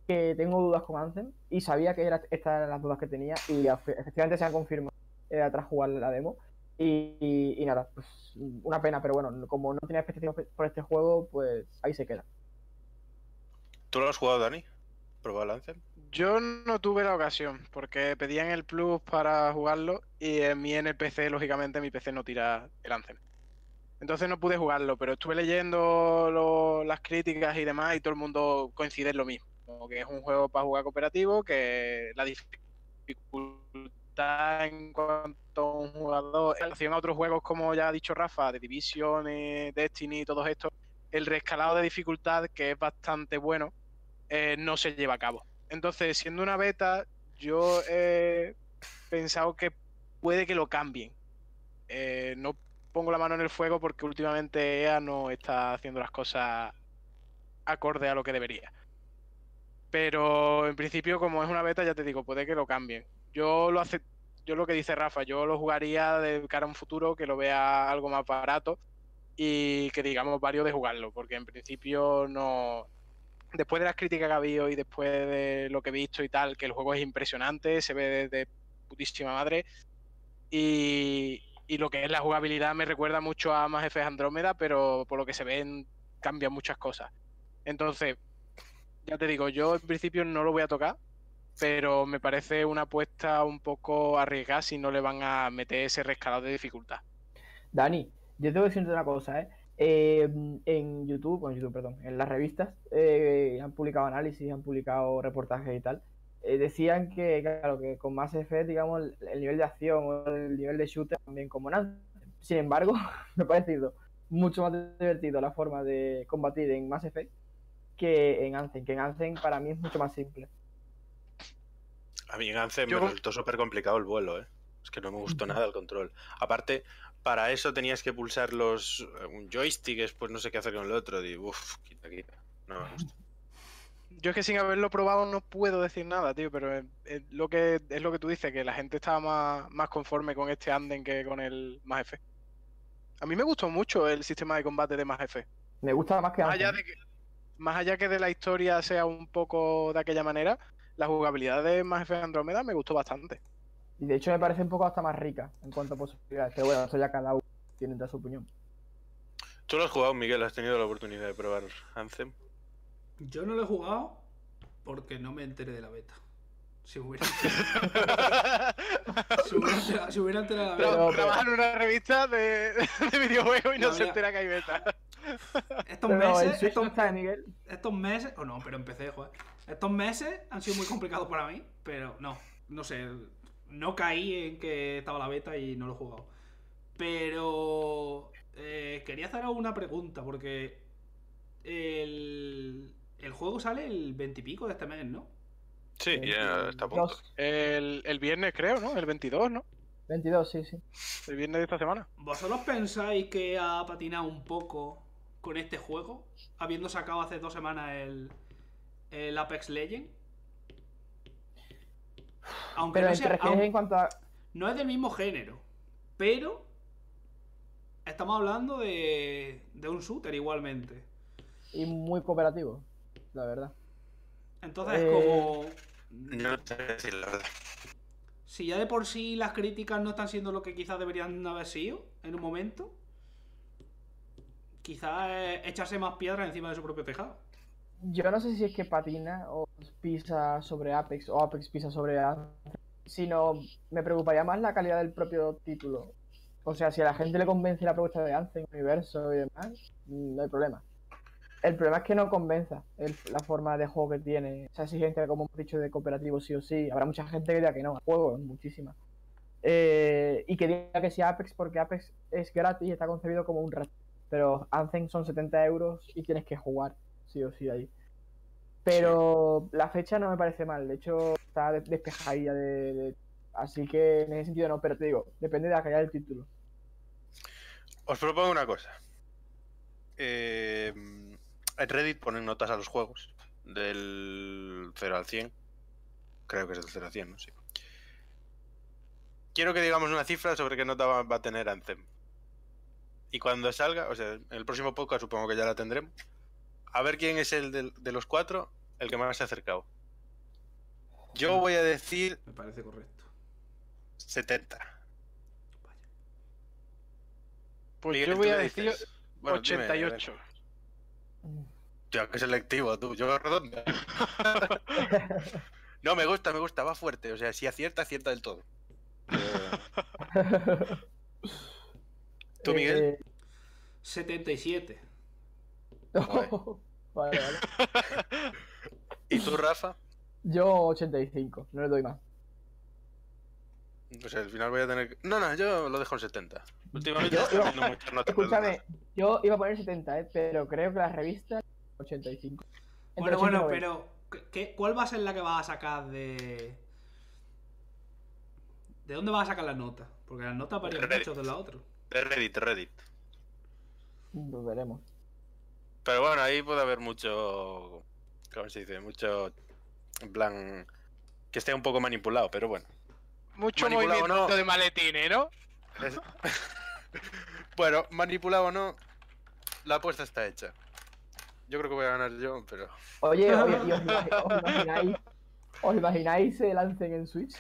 que tengo dudas con Anthem y sabía que era, estas eran las dudas que tenía y efe- efectivamente se han confirmado eh, tras jugar la demo. Y, y- y nada, pues una pena, pero bueno, como no tenía expectativas por este juego, pues ahí se queda. ¿Tú lo has jugado, Dani? ¿Probado el Anthem? Yo no tuve la ocasión, porque pedían el Plus para jugarlo y en mi NPC, lógicamente, mi PC no tira el Anthem. Entonces no pude jugarlo, pero estuve leyendo lo- las críticas y demás y todo el mundo coincide en lo mismo. Como que es un juego para jugar cooperativo, que la dificultad en cuanto a un jugador, en relación a otros juegos como ya ha dicho Rafa, de Division, eh, Destiny y todos estos, el reescalado de dificultad, que es bastante bueno, eh, no se lleva a cabo. Entonces, siendo una beta, yo he pensado que puede que lo cambien. Eh, no pongo la mano en el fuego porque últimamente EA no está haciendo las cosas acorde a lo que debería. Pero en principio, como es una beta, ya te digo, puede que lo cambien. Yo lo hace, yo lo que dice Rafa, yo lo jugaría de cara a un futuro que lo vea algo más barato y que digamos varios de jugarlo, porque en principio no, después de las críticas que ha habido y después de lo que he visto y tal, que el juego es impresionante, se ve de, putísima madre. Y, y lo que es la jugabilidad me recuerda mucho a Mass Effect Andrómeda, pero por lo que se ven cambian muchas cosas. Entonces, ya te digo, yo en principio no lo voy a tocar, pero me parece una apuesta un poco arriesgada si no le van a meter ese rescalado de dificultad. Dani, yo tengo que decirte una cosa, ¿eh? Eh, en YouTube, bueno, en YouTube, perdón, en las revistas eh, han publicado análisis, han publicado reportajes y tal. Eh, decían que, claro, que con Mass Effect, digamos, el, el nivel de acción o el nivel de shooter también como nada. Sin embargo, me ha parecido mucho más divertido la forma de combatir en Mass Effect que en Anthem, que en Anthem para mí es mucho más simple. A mí en Anthem Yo- me resultó súper complicado el vuelo, ¿eh? Es que no me gustó nada el control. Aparte, para eso tenías que pulsar los eh, un joystick, después no sé qué hacer con el otro. Y uff, quita, quita. No me gusta. Yo es que sin haberlo probado no puedo decir nada, tío, pero es, es lo que es lo que tú dices, que la gente estaba más, más conforme con este Anden que con el Mass Effect. A mí me gustó mucho el sistema de combate de Mass Effect. Me gusta más que Más allá de que, más allá que de la historia sea un poco de aquella manera, la jugabilidad de Mass Effect Andromeda me gustó bastante. Y de hecho me parece un poco hasta más rica en cuanto a posibilidades. Pero bueno, eso ya cada uno tiene su opinión. ¿Tú lo has jugado, Miguel? ¿Has tenido la oportunidad de probar Anthem? Yo no lo he jugado porque no me enteré de la beta. Si hubiera, si hubiera, enterado- si hubiera enterado de la Pero- beta. Tra- Trabaja en una revista de, de videojuegos y no, No, se entera que hay beta. Estos Pero meses, estos, está Miguel. estos meses, o no, pero empecé, joder. Estos meses han sido muy complicados para mí, pero no, no sé, no caí en que estaba la beta y no lo he jugado. Pero eh, quería hacer una pregunta, porque el, el juego sale el 20 y pico de este mes, ¿no? Sí, ya está a punto. El, el viernes creo, ¿no? El 22, ¿no? 22, sí, sí. El viernes de esta semana. ¿Vosotros pensáis que ha patinado un poco con este juego, habiendo sacado hace dos semanas el, el Apex Legend? Aunque Pero no, sea- aun- en cuanto a. no es del mismo género, pero estamos hablando de, de un shooter igualmente. Y muy cooperativo, la verdad. Entonces Eh, es como... No te sé decir la verdad. Si ya de por sí las críticas no están siendo lo que quizás deberían haber sido en un momento, quizás echarse más piedras encima de su propio tejado. Yo no sé si es que patina o pisa sobre Apex o Apex pisa sobre Anthem, sino me preocuparía más la calidad del propio título. O sea, si a la gente le convence la propuesta de Anthem, universo y demás, mm, no hay problema. El problema es que no convenza la forma de juego que tiene, esa exigencia, como hemos dicho, de cooperativo sí o sí. Habrá mucha gente que diga que no, al juego, muchísima. Eh, y que diga que sí a Apex porque Apex es gratis y está concebido como un reto. Pero Anthem son 70 euros y tienes que jugar, sí o sí, ahí. Pero la fecha no me parece mal, de hecho está de- despejadilla de, de- Así que en ese sentido no, pero te digo, depende de la calidad del título. Os propongo una cosa. Eh, en Reddit ponen notas a los juegos. Del 0 al 100. Creo que es del 0 al 100, ¿no? Sí. Quiero que digamos una cifra sobre qué nota va, va a tener Anthem. Y cuando salga, o sea, en el próximo podcast supongo que ya la tendremos. A ver quién es el de, los cuatro el que más se ha acercado. Yo voy a decir Me parece correcto. 70. Vaya. Pues Miguel, yo ¿tú voy a decir? Bueno, dime, a ver. 88. Tío, qué selectivo tú. Yo redonda. no, me gusta, me gusta, va fuerte. O sea, si acierta, acierta del todo. ¿Tú, Miguel? Eh, 77. Joder. vale, vale. ¿Y tú, Rafa? Yo 85, no le doy más. O sea, al final voy a tener que... No, no, yo lo dejo en 70. Últimamente Yo- haciendo muchas notas Escúchame, yo iba a poner 70, ¿eh? pero creo que la revista 85. Entre Bueno, bueno, 80 y pero ¿qué- ¿qué, ¿cuál va a ser la que vas a sacar de. ¿De dónde vas a sacar las notas? Porque las notas varían mucho de la otra. De Reddit, Reddit. 90. Lo veremos. Pero bueno, ahí puede haber mucho... ¿Cómo se dice? Mucho... En plan... Que esté un poco manipulado, pero bueno. Mucho Manipulado movimiento no. de maletines, ¿no? Es- bueno, manipulado o no, la apuesta está hecha. Yo creo que voy a ganar yo, pero... Oye, oye, ¿y os, imagi- os imagináis, os imagináis se lancen en Switch?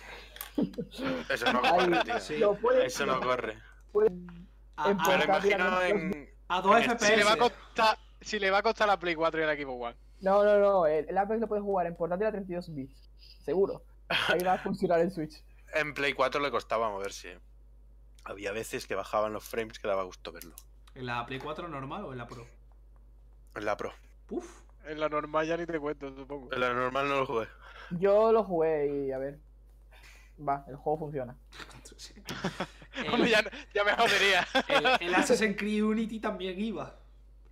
Eso no corre, tío. sí. Eso no corre. pueden- A, En Me lo portátil, imagino a- en... a 2 en Si le, va a FPS. costar, si le va a costar la Play 4 y el Xbox One. No, no, no, el, el Apex lo puedes jugar en portátil a 32 bits. Seguro. Ahí va a funcionar en Switch. En Play 4 le costaba moverse. Había veces que bajaban los frames que daba gusto verlo. ¿En la Play 4 normal o en la Pro? En la Pro. Puf. En la normal ya ni te cuento, supongo. En la normal no lo jugué. Yo lo jugué y a ver. Va, el juego funciona. Hombre, El, ya, ya me jodería. el- el Assassin's Creed Unity también iba.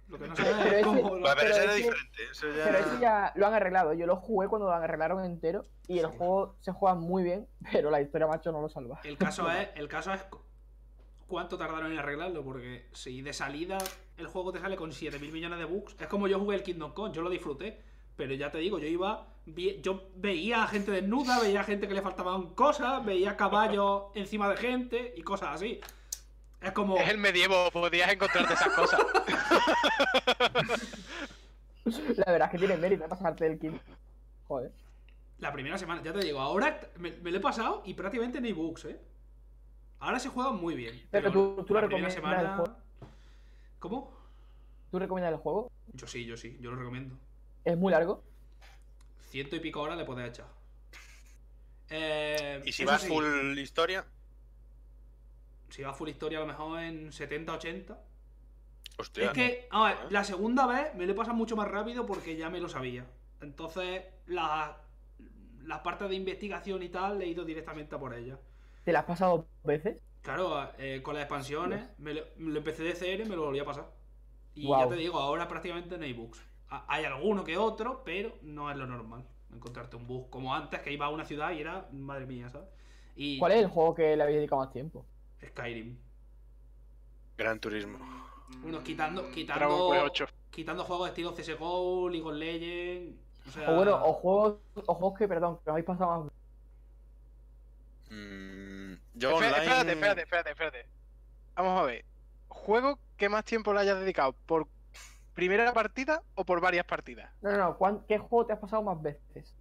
Lo que no sabes Pero es ese- cómo lo- Va, pero era diferente. Eso ya... Pero eso ya lo han arreglado. Yo lo jugué cuando lo arreglaron entero y el juego se juega muy bien, pero la historia macho no lo salva. El caso es, el caso es cu- cuánto tardaron en arreglarlo, porque si de salida el juego te sale con 7.000 millones de bugs, es como yo jugué el Kingdom Come, yo lo disfruté, pero ya te digo, yo iba, vi- yo veía a gente desnuda, veía gente que le faltaban cosas, veía caballos encima de gente y cosas así. Es como... Es el medievo, podías encontrarte esas cosas. La verdad es que tiene mérito ¿eh? pasarte el kill. Joder. La primera semana, ya te digo, ahora me, me lo he pasado y prácticamente no hay bugs, ¿eh? Ahora se juega muy bien. Pero tú- tú lo recomiendas el juego. ¿Cómo? ¿Tú recomiendas el juego? Yo sí, yo sí, yo lo recomiendo. Es muy largo. Ciento y pico horas le puedes echar. Eh, Y si eso vas sí, full historia... Si vas full historia, a lo mejor en 70-80. Hostia. Es que, a ver, la segunda vez me lo he pasado mucho más rápido porque ya me lo sabía. Entonces, la- las partes de investigación y tal, le he ido directamente a por ellas. ¿Te la has pasado dos veces? Claro, eh, con las expansiones, me lo, me lo empecé de cero y me lo volví a pasar. Y ya te digo, ahora prácticamente no hay bugs. Ha- Hay alguno que otro, pero no es lo normal. Encontrarte un bug como antes, que iba a una ciudad y era, madre mía, ¿sabes? Y ¿Cuál es el juego que le habéis dedicado más tiempo? Skyrim. Gran turismo. Unos quitando, Dragon quitando, Quest 8. quitando juegos estilo CSGO, League of Legends. O sea, O bueno, o juegos, o juegos que, perdón, que os habéis pasado más Mm, yo Espera- online... Espérate, espérate, espérate, espérate. Vamos a ver. ¿Juego que más tiempo le hayas dedicado? ¿Por primera partida o por varias partidas? No, no, no. ¿cuán- ¿Qué juego te has pasado más veces?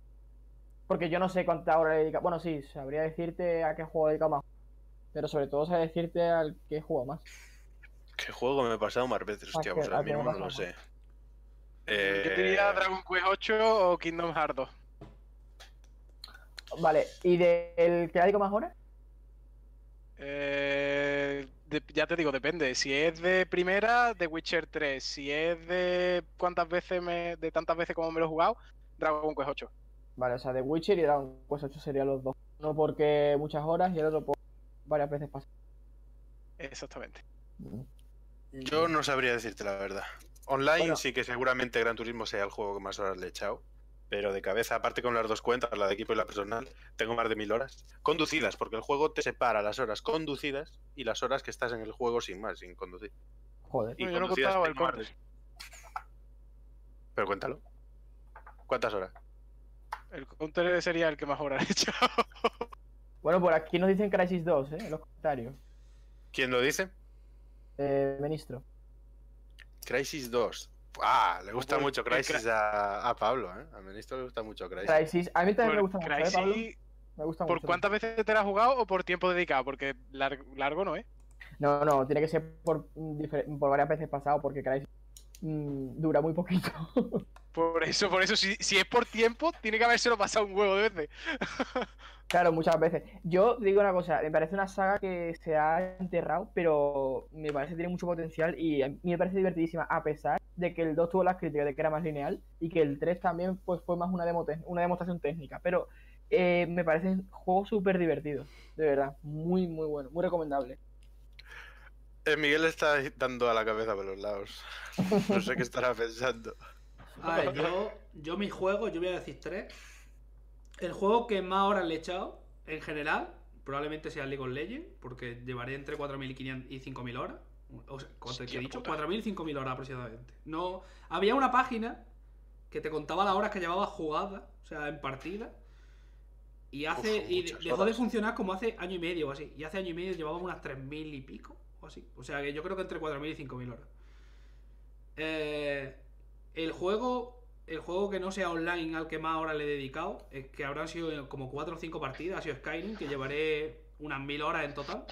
Porque yo no sé cuánta hora le dedica. Bueno, sí, sabría decirte a qué juego dedica más. Pero sobre todo sabría decirte al que juega más. ¿Qué juego me he pasado más veces? Hostia, ¿A pues ahora mismo no lo sé. Eh, Yo diría Dragon Quest 8 o Kingdom Hearts 2. Vale, ¿y del que dedica más horas? Eh, de- ya te digo, depende. Si es de primera, The Witcher 3. Si es de cuántas veces me, de tantas veces como me lo he jugado, Dragon Quest 8. Vale, o sea, The Witcher y Dragon Quest 8 serían los dos. Uno porque muchas horas y el otro por varias veces pasar. Exactamente. Yo no sabría decirte la verdad. Online Bueno. sí que seguramente Gran Turismo sea el juego que más horas le he echado. Pero de cabeza, aparte con las dos cuentas, la de equipo y la personal, tengo más de mil horas. Conducidas, porque el juego te separa las horas conducidas y las horas que estás en el juego sin más, sin conducir. Joder. Y No, yo no contaba el de- Pero cuéntalo. ¿Cuántas horas? El counter sería el que más horas he echado. Bueno, por aquí nos dicen Crisis 2, ¿eh? En los comentarios. ¿Quién lo dice? Eh, ministro. Crisis 2. Ah, le gusta mucho Crisis a, a Pablo, ¿eh? Al ministro le gusta mucho Crisis. Crisis. A mí también me gusta mucho, ¿eh, Pablo? Crysis, Me gusta ¿Por mucho. cuántas veces te la has jugado o por tiempo dedicado? Porque lar- largo no es. No, no, tiene que ser por, mm, por varias veces pasado porque Crisis mm, dura muy poquito. Por eso, por eso, si, si es por tiempo, tiene que habérselo pasado un huevo de veces. claro, muchas veces. Yo digo una cosa, me parece una saga que se ha enterrado, pero me parece que tiene mucho potencial y a mí me parece divertidísima, a pesar de que el 2 tuvo las críticas de que era más lineal y que el 3 también pues, fue más una, demo una demostración técnica. Pero eh, me parecen juegos súper divertidos, de verdad. Muy, muy bueno, muy recomendable. Eh, Miguel está dando a la cabeza por los lados. No sé qué estará pensando. A ver, yo, yo mis juegos, yo voy a decir tres. El juego que más horas le he echado, en general, probablemente sea League of Legends, porque llevaré entre 4.500 y 5.000 horas. O sea, ¿cuánto he dicho? puta. 4.000 y 5.000 horas aproximadamente. No, había una página que te contaba las horas que llevaba jugada, o sea, en partida. Y hace. Uf, y dejó de funcionar como hace año y medio o así. Y hace año y medio llevábamos unas 3.000 y pico o así. O sea que yo creo que entre 4.000 y 5.000 horas. Eh, el juego. El juego que no sea online al que más horas le he dedicado, es que habrán sido como 4 o 5 partidas, ha sido Skyrim, que llevaré unas 1000 horas en total.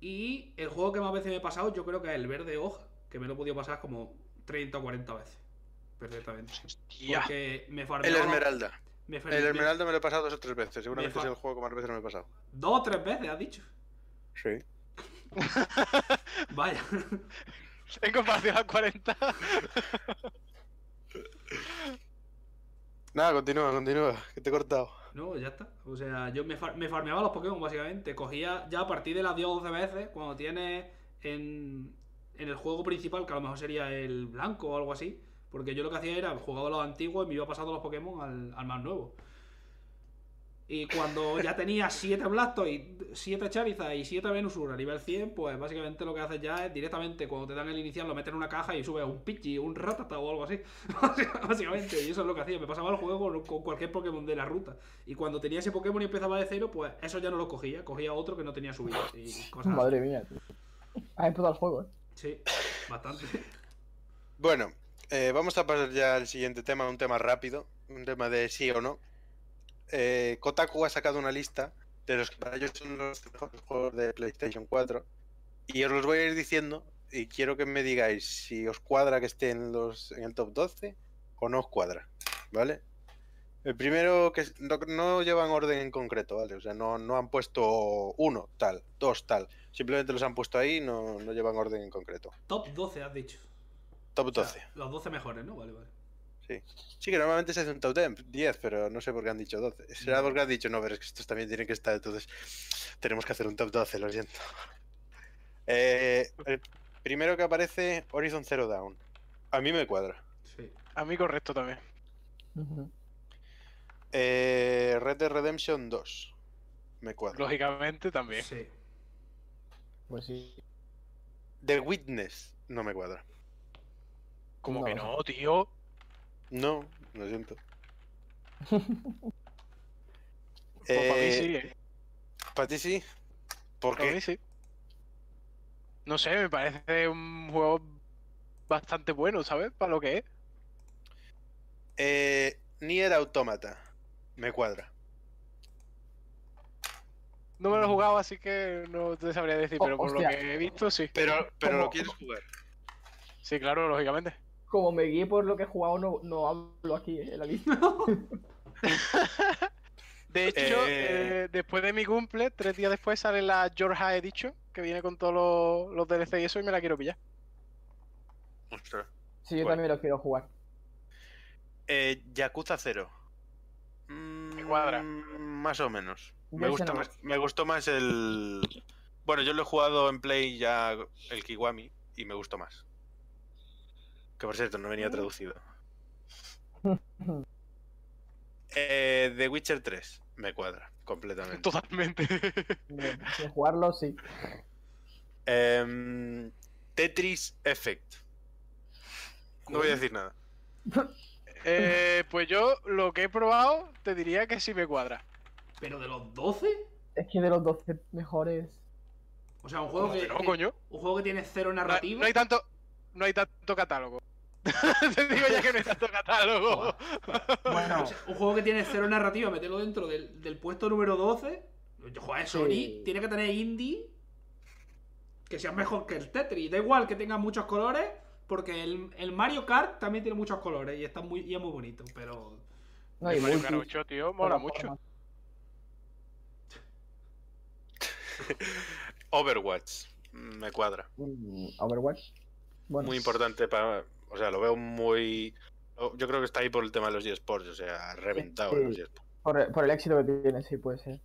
Y el juego que más veces me he pasado, yo creo que es el verde hoja, que me lo he podido pasar como 30 o 40 veces. Perfectamente. Hostia. Porque me El farmeaba- Esmeralda. me El Esmeralda me lo he pasado dos o tres veces. Seguramente Me fa- es el juego que más veces me he pasado. Dos o tres veces, has dicho. Sí. Vaya. En comparación a 40. Nada, continúa, continúa. Que te he cortado. No, ya está. O sea, yo me, far- me farmeaba los Pokémon, básicamente. Cogía ya a partir de las 10 o 12 veces, cuando tienes en, en el juego principal, que a lo mejor sería el blanco o algo así. Porque yo lo que hacía era jugaba los antiguos y me iba pasando los Pokémon al, al más nuevo. Y cuando ya tenía 7 Blastoise, 7 Charizard y 7 Venusaur a nivel 100, pues básicamente lo que haces ya es directamente cuando te dan el inicial lo metes en una caja y subes un Pidgey, un Ratata o algo así. básicamente, y eso es lo que hacía. Me pasaba el juego con, cualquier Pokémon de la ruta. Y cuando tenía ese Pokémon y empezaba de cero, pues eso ya no lo cogía. Cogía otro que no tenía subida. Y cosas así. Madre mía, tío. Has empezado el juego, ¿eh? Sí, bastante. Bueno, eh, vamos a pasar ya al siguiente tema, un tema rápido, un tema de sí o no. Eh, Kotaku ha sacado una lista de los que para ellos son los mejores juegos de PlayStation 4 y os los voy a ir diciendo y quiero que me digáis si os cuadra que esté en, los, en el top 12 o no os cuadra, ¿vale? El primero que no, no llevan orden en concreto, ¿vale? O sea, no, no han puesto uno tal, dos tal, simplemente los han puesto ahí, no, no llevan orden en concreto. Top 12, has dicho. Top O sea, 12. los 12 mejores, ¿no? Vale, vale. Sí. Sí, que normalmente se hace un top 10, 10, pero no sé por qué han dicho 12. Será porque han dicho, no, pero es que estos también tienen que estar, entonces tenemos que hacer un top 12, lo siento. Eh, el primero que aparece, Horizon Zero Dawn. A mí me cuadra. Sí. A mí correcto también. Eh, Red Dead Redemption 2. Me cuadra. Lógicamente también. Sí. Pues sí. The Witness. No me cuadra. Como No. que no, tío. No, lo siento. Pues para mí Eh, sí. eh. ¿Para ti sí? ¿Por Para mí qué? sí. No sé, me parece un juego bastante bueno, ¿sabes? Para lo que es. Eh, Nier Automata. Me cuadra. No me lo he jugado, así que no te sabría decir, Oh, pero por hostia. lo que he visto, sí. Pero, pero ¿Cómo- lo quieres jugar. Sí, claro, lógicamente. Como me guíe por lo que he jugado, no, no hablo aquí eh, en la lista. De hecho, Eh. eh, después de mi cumple, tres días después sale la Georgia Edition, que viene con todos los, los DLC y eso, y me la quiero pillar. Ostras. Sí, yo Bueno. también lo quiero jugar. Eh, Yakuza 0. Mm, cuadra. Más o menos. Me, gusta no. más, me gustó más el. Bueno, yo lo he jugado en Play ya el Kiwami y me gustó más. Que por cierto, no venía traducido. Eh, The Witcher 3 me cuadra completamente. Totalmente. De, jugarlo, sí. Em, Tetris Effect. No voy a decir nada. Eh, pues yo lo que he probado, te diría que sí me cuadra. Pero de los 12, Es que de los 12 mejores. o sea, un juego que, No, que- coño. un juego que tiene cero No, narrativa. no hay tanto, no hay tanto catálogo. te digo ya que no hay tanto catálogo. Bueno, O sea, un juego que tiene cero narrativa, meterlo dentro del, del puesto número 12. Joder, Sony Sí. tiene que tener indie que sea mejor que el Tetris. Da igual que tenga muchos colores, porque el, el Mario Kart también tiene muchos colores y está muy, y es muy bonito, pero. no El Mario Kart 8, tío, mola mucho. Overwatch. Me cuadra. Mm, Overwatch. Bueno, Muy importante para. O sea, lo veo muy. Yo creo que está ahí por el tema de los eSports. O sea, reventado Sí. en los eSports. Por, el- por el éxito que tiene, sí, puede ser.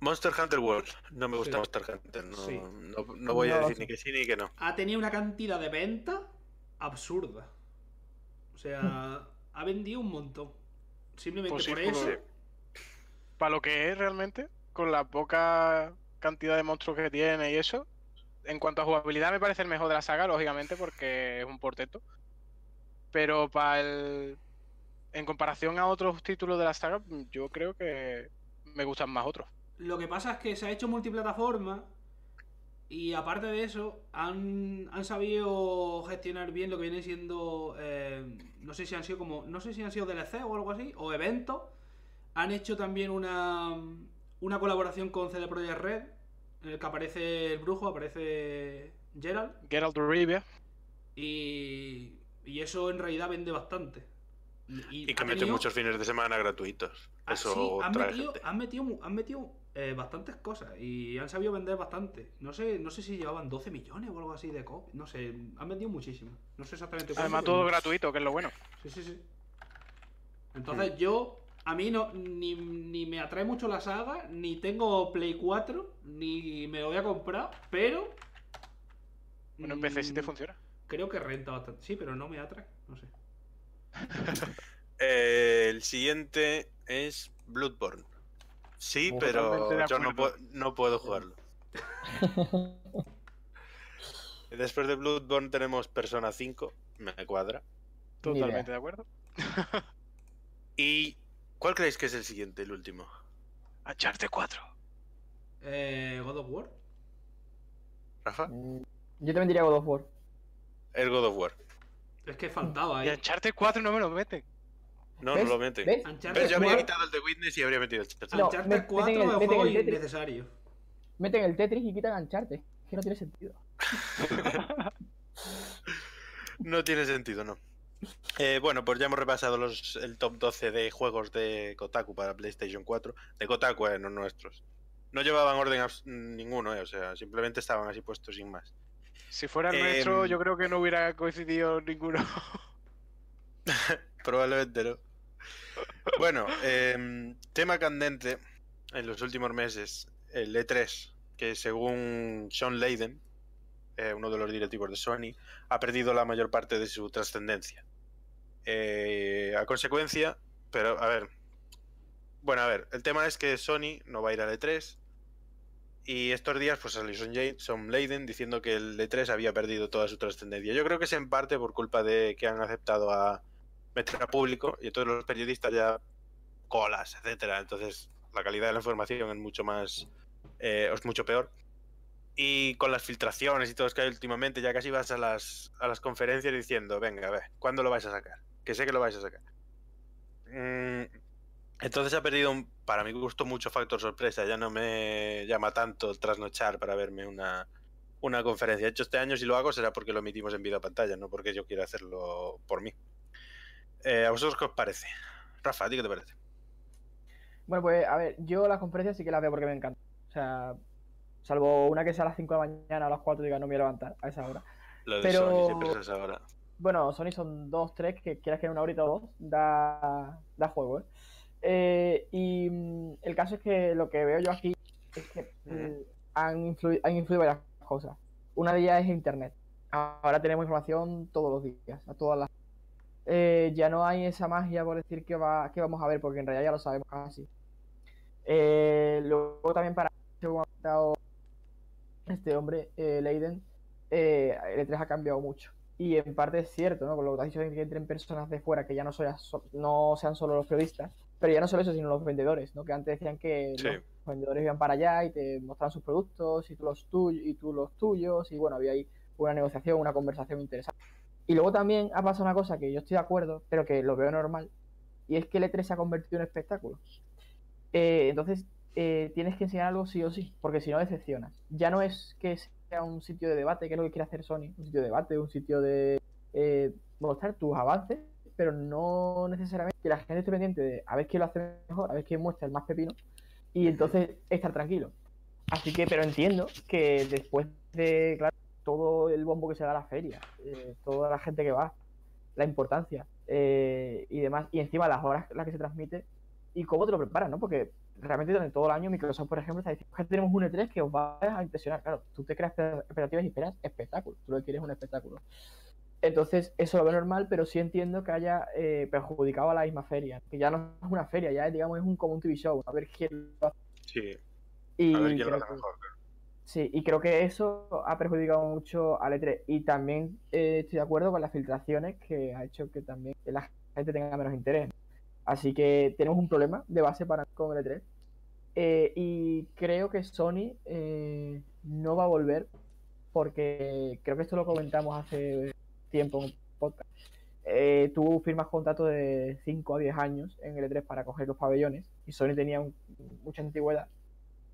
Monster Hunter World. No me gusta Sí. Monster Hunter. No, Sí. no, no voy a decir sí. ni que sí ni que no. Ha tenido una cantidad de ventas absurda. O sea, ha vendido un montón. Simplemente Pues sí, por por- eso. Para lo que es realmente, con la poca cantidad de monstruos que tiene y eso. En cuanto a jugabilidad, me parece el mejor de la saga, lógicamente, porque es un porteto. Pero para el. En comparación a otros títulos de la saga, yo creo que me gustan más otros. Lo que pasa es que se ha hecho multiplataforma y aparte de eso han, han sabido gestionar bien lo que viene siendo eh, no sé si han sido como no sé si han sido DLC o algo así o eventos han hecho también una una colaboración con CD Projekt Red en el que aparece el brujo aparece Gerald Geralt of Rivia. y, y eso en realidad vende bastante Y que ha mete tenido- muchos fines de semana gratuitos. Ah, Eso sí, han trae metido, gente. han metido, han metido eh, bastantes cosas y han sabido vender bastante. No sé, no sé si llevaban 12 millones o algo así de copias. No sé, han vendido muchísimo. No sé exactamente cuánto, Además, todo gratuito, que es lo bueno. Sí, sí, sí. Entonces yo, a mí no, ni, ni me atrae mucho la saga, ni tengo Play 4, ni me lo voy a comprar, pero... Bueno, en PC sí te mm, funciona. Creo que renta bastante. Sí, pero no me atrae, no sé. Eh, el siguiente es Bloodborne. Sí, pero yo no, puedo- no puedo jugarlo. Después de Bloodborne tenemos Persona 5, me cuadra. Totalmente de acuerdo. ¿Y cuál creéis que es el siguiente, el último? Uncharted 4. Eh, God of War. ¿Rafa? Mm, Yo también diría God of War. El God of War. Es que faltaba, Y ¿eh? Uncharted 4 no me lo meten. No, ¿Ves? no lo mete. ¿Ves? Yo habría 4 quitado el de Witness y habría metido el Uncharted. No, Uncharted meten 4 el- es un meten juego el innecesario. Meten el Tetris y quitan Uncharted. Es que no tiene sentido. No tiene sentido, no. Eh, bueno, pues ya hemos repasado los, el top 12 de juegos de Kotaku para PlayStation 4. De Kotaku, eh, no nuestros. No llevaban orden ninguno, eh, o sea, simplemente estaban así puestos sin más. Si fuera el Em, nuestro, yo creo que no hubiera coincidido ninguno. Probablemente no. Bueno, em, tema candente en los últimos meses, el E3, que según Sean Layden, eh, uno de los directivos de Sony, ha perdido la mayor parte de su trascendencia. Eh, a consecuencia, pero a ver, bueno, a ver, el tema es que Sony no va a ir al E3 y estos días pues salió Sean Layden diciendo que el E3 había perdido toda su trascendencia. Yo creo que es en parte por culpa de que han aceptado a meter a público y todos los periodistas ya colas, etcétera. Entonces la calidad de la información es mucho más, eh, es mucho peor. Y con las filtraciones y todo es que hay últimamente, ya casi vas a las, a las conferencias diciendo, venga, a ver, ¿cuándo lo vais a sacar? Que sé que lo vais a sacar. mm, entonces ha perdido, un- para mi gusto, mucho factor sorpresa. Ya no me llama tanto trasnochar para verme una, una conferencia. De hecho, este año si lo hago será porque lo emitimos en video pantalla, no porque yo quiera hacerlo por mí. Eh, ¿A vosotros qué os parece? Rafa, ¿a ti qué te parece? Bueno, pues a ver, yo las conferencias sí que las veo porque me encantan. O sea, salvo una que sea a las 5 de la mañana o a las 4 diga no me voy a levantar a esa hora. Lo de Pero- Sony siempre es esa hora. Bueno, Sony son dos, tres, que quieras que en una horita o dos, da, da juego, ¿eh? Eh, y mm, el caso es que lo que veo yo aquí es que mm, han, influido, han influido varias cosas. Una de ellas es Internet. Ahora tenemos información todos los días, a todas las... Eh, ya no hay esa magia por decir que, va, que vamos a ver, porque en realidad ya lo sabemos casi. Eh, luego también para... según ha comentado este hombre, Leiden, el E3 ha cambiado mucho. Y en parte es cierto, ¿no? Con lo que has dicho que entren personas de fuera que ya no, soy- no sean solo los periodistas, pero ya no solo eso, sino los vendedores, ¿no? Que antes decían que Sí. los vendedores iban para allá y te mostraban sus productos y tú los, tuyos y tú los tuyos, y bueno, había ahí una negociación, una conversación interesante. Y luego también ha pasado una cosa que yo estoy de acuerdo, pero que lo veo normal, y es que el E3 se ha convertido en espectáculo. Eh, entonces, eh, tienes que enseñar algo sí o sí, porque si no decepcionas. Ya no es que sea un sitio de debate, que es lo que quiere hacer Sony, un sitio de debate, un sitio de eh, mostrar tus avances, pero no necesariamente que la gente esté pendiente de a ver quién lo hace mejor, a ver quién muestra el más pepino, y entonces estar tranquilo. Así que, pero entiendo que después de, claro, todo el bombo que se da a la feria, eh, toda la gente que va, la importancia eh, y demás, y encima las horas las que se transmite y cómo te lo preparas, ¿no? Porque realmente durante todo el año Microsoft, por ejemplo, está diciendo que tenemos un E3 que os va a impresionar. Claro, tú te creas expectativas y esperas espectáculo. Tú lo que quieres es un espectáculo. Entonces, eso lo veo normal, pero sí entiendo que haya eh, perjudicado a la misma feria. Que ya no es una feria, ya es, digamos, es un, como un TV show. A ver quién lo hace. Sí, Y a ver quién lo hace mejor. Sí, y creo que eso ha perjudicado mucho al E3. Y también eh, estoy de acuerdo con las filtraciones que ha hecho que también la gente tenga menos interés. Así que tenemos un problema de base para con el E3. Eh, y creo que Sony eh, no va a volver porque creo que esto lo comentamos hace tiempo en un podcast. Eh, tú firmas contratos de 5 a 10 años en el E3 para coger los pabellones y Sony tenía un- mucha antigüedad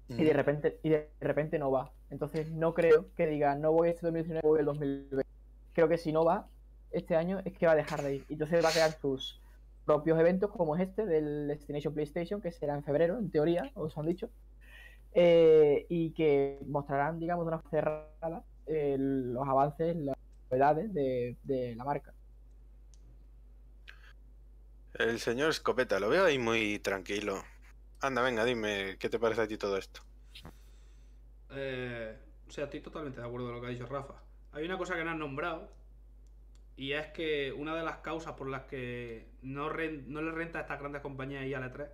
y de repente y de repente no va. Entonces no creo que diga no voy este 2019, voy el 2020. Creo que si no va este año es que va a dejar de ir. Y Entonces va a crear sus propios eventos como es este del Destination PlayStation que será en febrero en teoría, os han dicho. Eh, y que mostrarán, digamos, de una cerrada eh, los avances, las novedades de, de la marca. El señor Escopeta, lo veo ahí muy tranquilo. Anda, venga, dime, ¿qué te parece a ti todo esto? Eh, o sea, estoy totalmente de acuerdo con lo que ha dicho Rafa. Hay una cosa que no han nombrado. Y es que una de las causas por las que no, no le renta a estas grandes compañías y al E3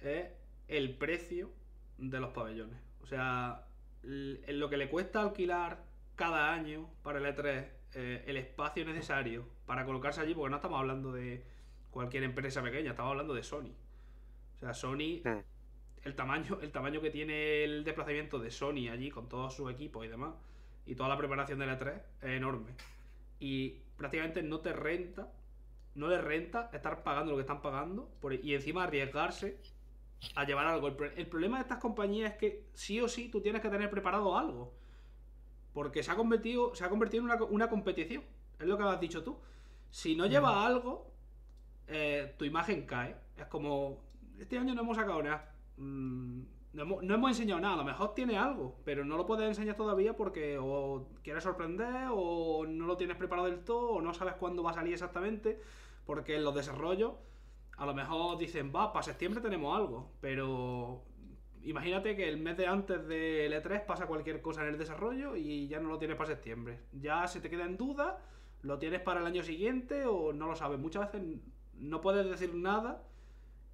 es el precio de los pabellones. O sea, lo que le cuesta alquilar cada año para el E3 eh, el espacio necesario para colocarse allí, porque no estamos hablando de cualquier empresa pequeña, estamos hablando de Sony. O sea, Sony Mm. el tamaño, el tamaño que tiene el desplazamiento de Sony allí con todo su equipo y demás, y toda la preparación de la 3 es enorme. Y prácticamente no te renta, no les renta estar pagando lo que están pagando por- y encima arriesgarse a llevar algo. El, pro- el problema de estas compañías es que sí o sí tú tienes que tener preparado algo. Porque se ha convertido, se ha convertido en una, una competición. Es lo que has dicho tú. Si no llevas algo, eh, tu imagen cae. Es como, este año no hemos sacado nada. Mm, no, hemos, enseñado nada. A lo mejor tiene algo, pero no lo puedes enseñar todavía porque o quieres sorprender o no lo tienes preparado del todo o no sabes cuándo va a salir exactamente. Porque en los desarrollos a lo mejor dicen, va, para septiembre tenemos algo, pero imagínate que el mes de antes del E3 pasa cualquier cosa en el desarrollo y ya no lo tienes para septiembre. Ya se te queda en duda, lo tienes para el año siguiente o no lo sabes. Muchas veces no puedes decir nada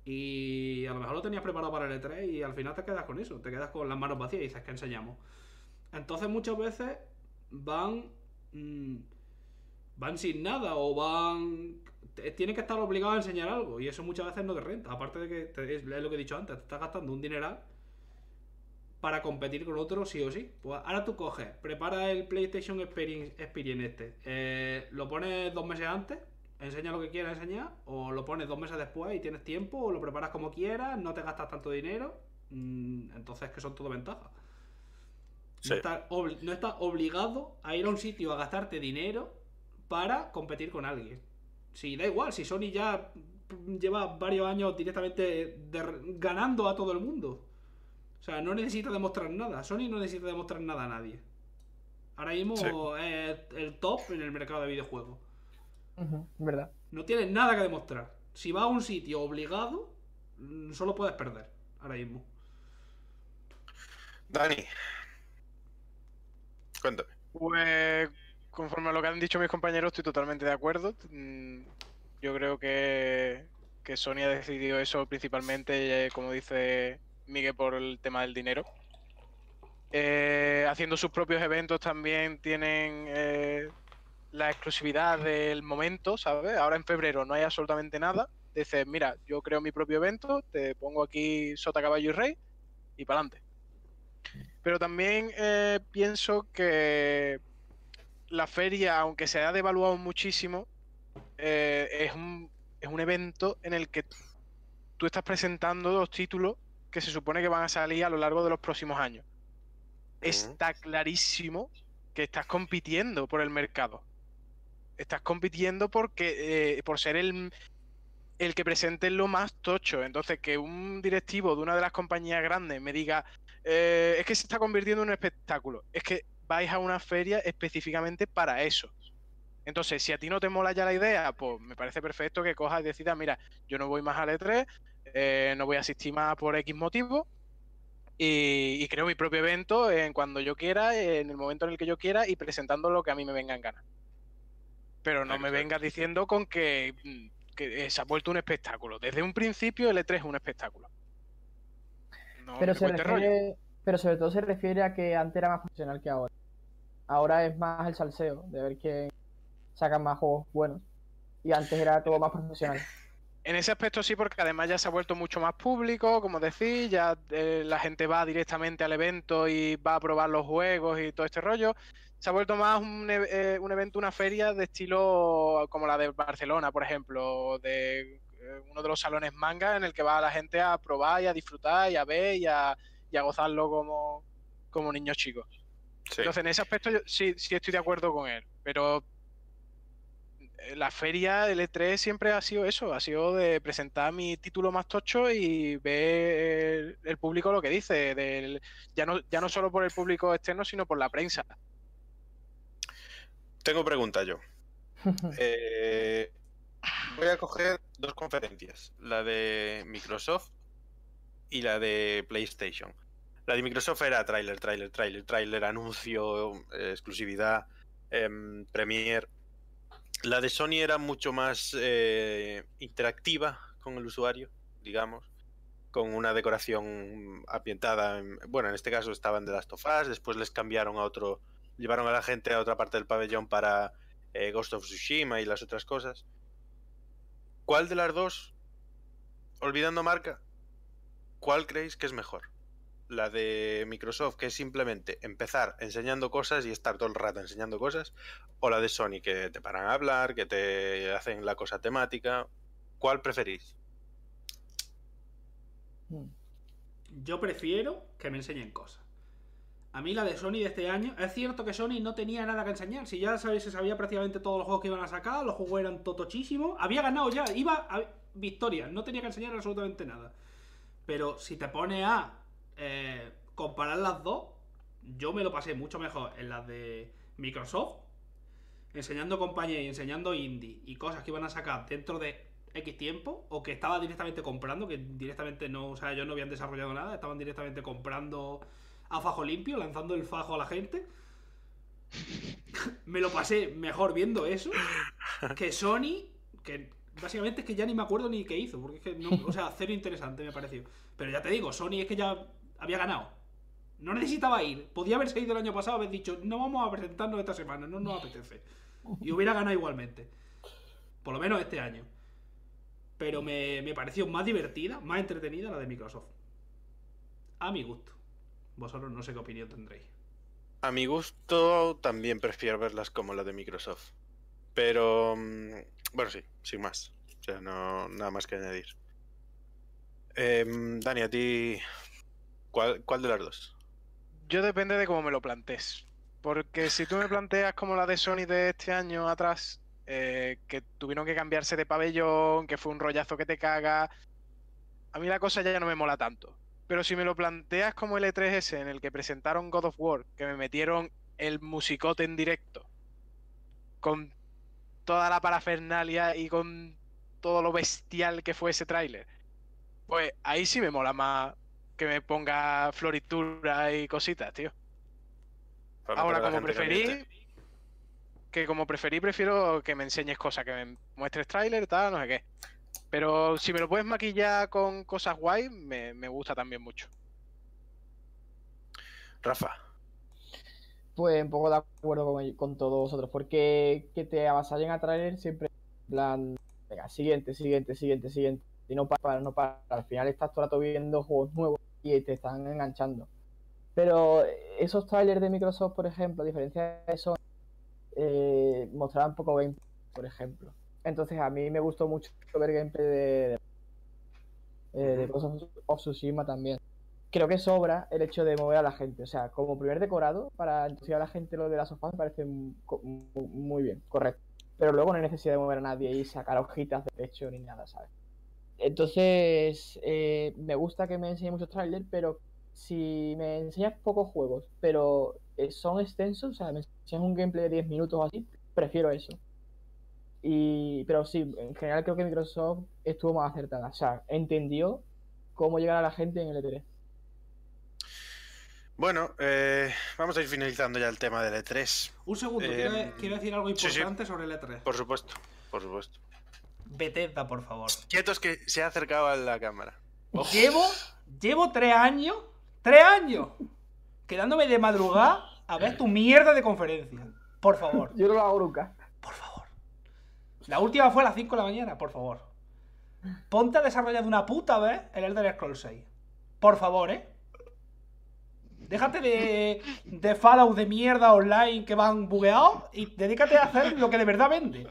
y a lo mejor lo tenías preparado para el E3 y al final te quedas con eso, te quedas con las manos vacías y dices que enseñamos. Entonces muchas veces van... mm, van sin nada o van. Tienen que estar obligados a enseñar algo y eso muchas veces no te renta. Aparte de que te- es lo que he dicho antes, te estás gastando un dineral para competir con otro sí o sí. Pues ahora tú coges, prepara el PlayStation Experience, Experience este, eh, lo pones dos meses antes enseña lo que quieras enseñar, o lo pones dos meses después y tienes tiempo, o lo preparas como quieras, no te gastas tanto dinero. mm, Entonces, que son todo ventajas. Sí. No, estás obli- no estás obligado a ir a un sitio a gastarte dinero para competir con alguien. Si da igual, si Sony ya mm, lleva varios años directamente ganando a todo el mundo. O sea, no necesita demostrar nada. Sony no necesita demostrar nada a nadie. Ahora mismo Sí. es el top en el mercado de videojuegos. ¿Verdad? No tienes nada que demostrar. Si vas a un sitio obligado, mm, solo puedes perder. Ahora mismo. Dani. Cuéntame. Pues conforme a lo que han dicho mis compañeros, estoy totalmente de acuerdo. Mm, Yo creo que, que Sony ha decidido eso principalmente, eh, como dice Miguel, por el tema del dinero. Eh, haciendo sus propios eventos también tienen eh, la exclusividad del momento, ¿sabes? Ahora en febrero no hay absolutamente nada. Dices, mira, yo creo mi propio evento, te pongo aquí Sota, Caballo y Rey y para adelante. Pero también eh, pienso que la feria, aunque se ha devaluado muchísimo, eh, es, un, es un evento en el que tú estás presentando los títulos que se supone que van a salir a lo largo de los próximos años. Está clarísimo que estás compitiendo por el mercado. Estás compitiendo porque eh, por ser el, el que presente lo más tocho. Entonces, que un directivo de una de las compañías grandes me diga, eh, es que se está convirtiendo en un espectáculo. Es que vais a una feria específicamente para eso. Entonces, si a ti no te mola ya la idea, pues me parece perfecto que cojas y decidas, mira, yo no voy más al E3, eh, no voy a asistir más por X motivo, y, y creo mi propio evento en cuando yo quiera, en el momento en el que yo quiera, y presentando lo que a mí me venga en gana. Pero no me vengas diciendo con que, mm, que, eh, se ha vuelto un espectáculo. Desde un principio el E3 es un espectáculo. No Pero se rollo. sobre todo se refiere a que antes era más profesional que ahora. Ahora es más el salseo, de ver quién saca más juegos buenos. Y antes era todo más profesional. En ese aspecto sí, porque además ya se ha vuelto mucho más público, como decís, ya eh, la gente va directamente al evento y va a probar los juegos y todo este rollo. Se ha vuelto más un, eh, un evento, una feria de estilo como la de Barcelona, por ejemplo, de eh, uno de los salones manga en el que va la gente a probar y a disfrutar y a ver y a, y a gozarlo como, como niños chicos. Sí. Entonces, en ese aspecto yo sí, sí estoy de acuerdo con él, pero eh, la feria, el E3 siempre ha sido eso, ha sido de presentar mi título más tocho y ver el, el público lo que dice, del, ya, no, ya no solo por el público externo, sino por la prensa. Tengo pregunta yo. Eh, voy a coger dos conferencias, la de Microsoft y la de PlayStation. La de Microsoft era tráiler, tráiler, tráiler, tráiler, anuncio, eh, exclusividad, em, Premiere. La de Sony era mucho más eh, interactiva con el usuario, digamos, con una decoración ambientada. en- bueno, en este caso estaban de Last of Us, después les cambiaron a otro, llevaron a la gente a otra parte del pabellón para eh, Ghost of Tsushima y las otras cosas. ¿Cuál de las dos, olvidando marca, cuál creéis que es mejor? La de Microsoft, que es simplemente empezar enseñando cosas y estar todo el rato enseñando cosas, o la de Sony, que te paran a hablar, que te hacen la cosa temática. ¿Cuál preferís? Yo prefiero que me enseñen cosas. A mí la de Sony de este año, es cierto que Sony no tenía nada que enseñar. Si ya sabéis, se sabía prácticamente todos los juegos que iban a sacar, los juegos eran totochísimos. Había ganado ya, iba a victoria, no tenía que enseñar absolutamente nada. Pero si te pones a eh, comparar las dos, yo me lo pasé mucho mejor en las de Microsoft, enseñando compañía y enseñando indie y cosas que iban a sacar dentro de X tiempo, o que estaba directamente comprando, que directamente no, o sea, ellos no habían desarrollado nada, estaban directamente comprando a fajo limpio, lanzando el fajo a la gente. me lo pasé mejor viendo eso que Sony, que básicamente es que ya ni me acuerdo ni qué hizo, porque es que no, o sea, cero interesante me pareció. Pero ya te digo, Sony es que ya había ganado. No necesitaba ir. Podía haberse ido el año pasado, haber dicho, no vamos a presentarnos esta semana, no nos apetece. Y hubiera ganado igualmente. Por lo menos este año. Pero me, me pareció más divertida, más entretenida la de Microsoft. A mi gusto. Vosotros no sé qué opinión tendréis. A mi gusto también prefiero verlas como la de Microsoft. Pero mm, Bueno, sí, sin más. O sea, no nada más que añadir. Em, Dani, a ti. ¿Cuál, ¿Cuál de las dos? Yo depende de cómo me lo plantees. Porque si tú me planteas como la de Sony de este año atrás, eh, que tuvieron que cambiarse de pabellón, que fue un rollazo que te caga, a mí la cosa ya no me mola tanto. Pero si me lo planteas como el E3S en el que presentaron God of War, que me metieron el musicote en directo, con toda la parafernalia y con todo lo bestial que fue ese tráiler, pues ahí sí me mola más que me ponga floritura y cositas, tío. Para Ahora, como preferí, que como preferí, prefiero que me enseñes cosas, que me muestres tráiler, tal, no sé qué. Pero si me lo puedes maquillar con cosas guay, me, me gusta también mucho. Rafa. Pues un poco de acuerdo con, con todos vosotros, porque que te avasallen a traer siempre en plan, venga, siguiente, siguiente, siguiente, siguiente, y no para, no para. Al final estás todo el rato viendo juegos nuevos y te están enganchando. Pero esos trailers de Microsoft, por ejemplo, a diferencia de eso, eh, mostraban poco gameplay, por ejemplo. Entonces a mí me gustó mucho ver gameplay de, de, eh, de Ghost of- Tsushima también creo que sobra el hecho de mover a la gente. O sea, como primer decorado, para entusiasmar a la gente lo de las sofás me parece muy bien, correcto. Pero luego no hay necesidad de mover a nadie y sacar hojitas de pecho ni nada, ¿sabes? Entonces, eh, me gusta que me enseñe muchos trailers, pero si me enseñas pocos juegos, pero eh, son extensos, o sea, me enseñas un gameplay de 10 minutos o así, prefiero eso. Y, pero sí, en general creo que Microsoft estuvo más acertada. O sea, entendió cómo llegar a la gente en el E3. Bueno, eh, vamos a ir finalizando ya el tema del E3. Un segundo, Eh, quiero, quiero decir algo sí, sí. importante sobre el E3. Por supuesto, por supuesto. Bethesda, por favor. Quietos que se ha acercado a la cámara. Ojo. Llevo, llevo tres años, tres años, quedándome de madrugada a ver tu mierda de conferencia. Por favor, Yo no lo hago nunca. La última fue a las 5 de la mañana, por favor. Ponte a desarrollar de una puta vez el Elder Scrolls 6. Por favor, ¿eh? Déjate de, de Fallout de mierda online que van bugueados y dedícate a hacer lo que de verdad vende.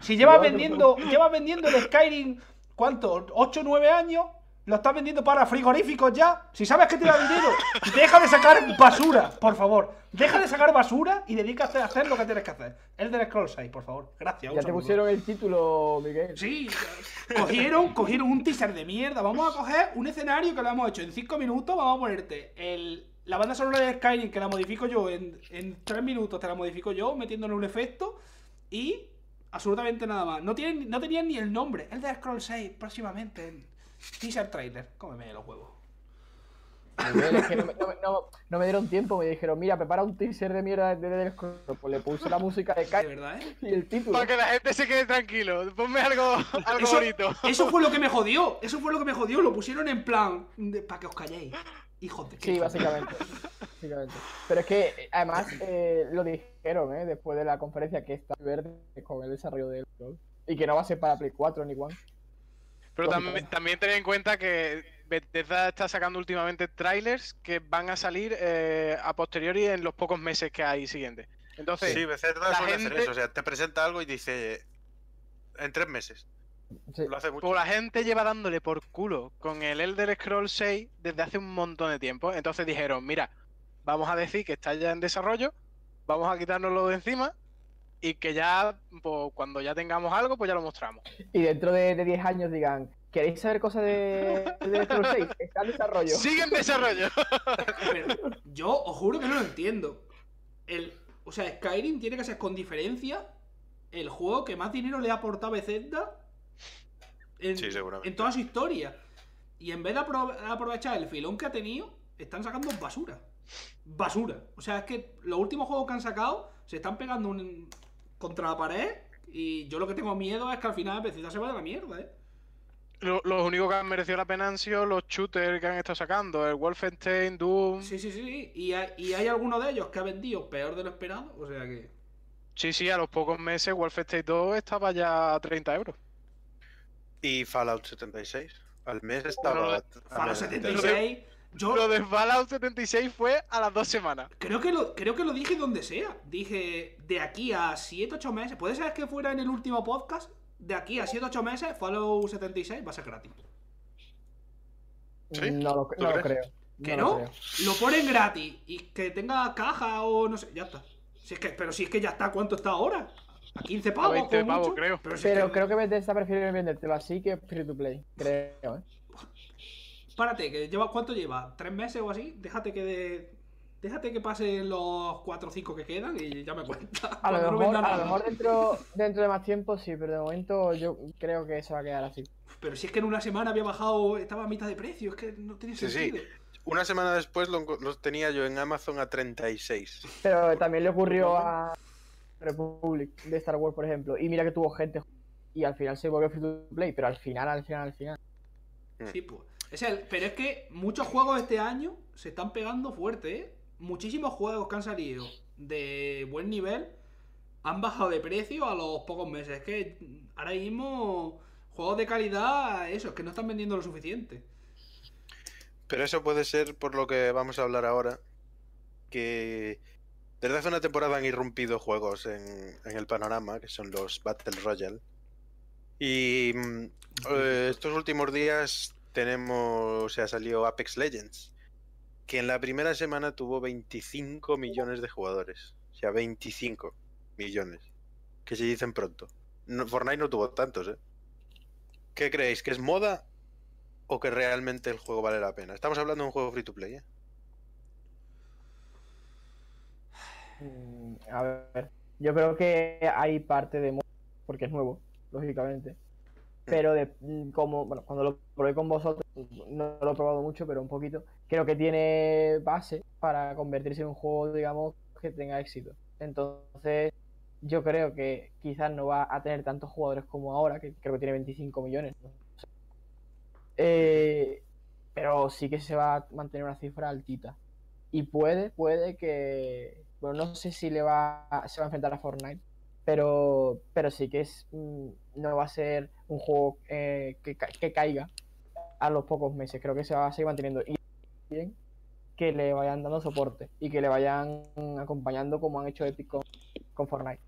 Si llevas vendiendo, llevas vendiendo el Skyrim, ¿cuánto? ¿8 o 9 años? ¿Lo estás vendiendo para frigoríficos ya? Si sabes que te da dinero, deja de sacar basura, por favor. Deja de sacar basura y dedícate a hacer lo que tienes que hacer. Elder Scrolls 6, por favor. Gracias. Ya te pusieron el título, Miguel. Sí, cogieron, cogieron un teaser de mierda. Vamos a coger un escenario que lo hemos hecho en 5 minutos. Vamos a ponerte el, la banda sonora de Skyrim que la modifico yo en, en 3 minutos. Te la modifico yo metiéndole un efecto. Y absolutamente nada más. No, tienen, no tenían ni el nombre. El de Scroll 6 próximamente. Teaser trailer. Cómeme los huevos. Miguel, es que no, me- no me- no- no me dieron tiempo, me dijeron, mira, prepara un teaser de mierda de Scrolls. Pues le puse la música de De Kai verdad, ¿eh? y el título. Para que la gente se quede tranquilo. Ponme algo, algo Eso, bonito. eso fue lo que me jodió. Eso fue lo que me jodió. Lo pusieron en plan. Para que os calléis. Hijos de Sí, básicamente. básicamente. Pero es que, eh, además, eh, lo dijeron, ¿eh? Después de la conferencia que está verde con el desarrollo del Scroll. Y que no va a ser para Play 4 ni One. Pero también, también tened en cuenta que Bethesda está sacando últimamente trailers que van a salir eh, a posteriori en los pocos meses que hay siguientes. Entonces, Sí, Bethesda la suele hacer gente- eso. O sea, te presenta algo y dice. En tres meses. Sí. Lo hace mucho. pues la gente lleva dándole por culo con el Elder Scrolls 6 desde hace un montón de tiempo. Entonces dijeron, mira, vamos a decir que está ya en desarrollo, vamos a quitárnoslo de encima y que ya, pues, cuando ya tengamos algo, pues ya lo mostramos. Y dentro de, de 10 años digan, ¿queréis saber cosas de, de Dead Scrolls 6? Está en desarrollo. Sigue en desarrollo. Pero yo os juro que no lo entiendo. El, o sea, Skyrim tiene que ser con diferencia el juego que más dinero le ha aportado a Bethesda en, Sí, en toda su historia. Y en vez de apro- aprovechar el filón que ha tenido, están sacando basura. Basura. O sea, es que los últimos juegos que han sacado se están pegando un- contra la pared. Y yo lo que tengo miedo es que al final Bethesda se vaya a la mierda, ¿eh? Lo- los únicos que han merecido la pena han sido los shooters que han estado sacando, el Wolfenstein, Doom. Sí, sí, sí. Y hay, y hay alguno de ellos que ha vendido peor de lo esperado. O sea que. Sí, sí, a los pocos meses Wolfenstein 2 estaba ya a 30 euros. Y Fallout 76. Al mes estaba. Bueno, a Fallout mes- 76. Yo Lo de Fallout 76 fue a las dos semanas. creo que, lo, creo que lo dije donde sea. Dije de aquí a 7, 8 meses. ¿Puede ser que fuera en el último podcast de aquí a 7-8 meses, Fallout 76 va a ser gratis. ¿Sí? No lo, ¿Tú no lo creo. ¿Que lo no? creo. Lo ponen gratis y que tenga caja o no sé, ya está. Si es que, pero si es que ya está, ¿cuánto está ahora? A 15 A pavos. 20 como pavos, mucho. creo. Pero, si es Pero que- creo que Bethesda prefiere vendértelo así que free to play. Creo, ¿eh? Párate, que lleva, ¿cuánto lleva? ¿Tres meses o así? Déjate que de- Déjate que pasen los 4 o 5 que quedan y ya me cuenta. A lo mejor, a lo dentro, dentro de más tiempo sí, pero de momento yo creo que se va a quedar así. Pero si es que en una semana había bajado, estaba a mitad de precio, es que no tiene Sí, sí. sentido. Una semana después lo, los tenía yo en Amazon a 36. Pero también le ocurrió a Republic de Star Wars, por ejemplo. Y mira que tuvo gente y al final se volvió free to play, pero al final, al final, al final. Sí, pues. Es el, pero es que muchos juegos este año se están pegando fuerte, ¿eh? Muchísimos juegos que han salido de buen nivel han bajado de precio a los pocos meses. Es que ahora mismo juegos de calidad, eso, es que no están vendiendo lo suficiente. Pero eso puede ser por lo que vamos a hablar ahora. Que desde hace una temporada han irrumpido juegos en, en el panorama, que son los Battle Royale. Y mm, eh, estos últimos días tenemos, o sea, salió Apex Legends, que en la primera semana tuvo 25 millones de jugadores. O sea, 25 millones. Que se dicen pronto. Fortnite no tuvo tantos, ¿eh? ¿Qué creéis? ¿Que es moda o que realmente el juego vale la pena? Estamos hablando de un juego free to play, ¿eh? Mm, A ver, yo creo que hay parte de moda, porque es nuevo, lógicamente. Pero de, mm, como, bueno, cuando lo probé con vosotros, no lo he probado mucho, pero un poquito, creo que tiene base para convertirse en un juego, digamos, que tenga éxito. Entonces, yo creo que quizás no va a tener tantos jugadores como ahora, que creo que tiene 25 millones. Eh, pero sí que se va a mantener una cifra altita. Y puede, puede que. Bueno, no sé si le va a- se va a enfrentar a Fortnite. Pero, pero sí que es mm, no va a ser un juego eh, que, ca- que caiga a los pocos meses. Creo que se va a seguir manteniendo. Y bien que le vayan dando soporte y que le vayan acompañando como han hecho Epic con, con Fortnite.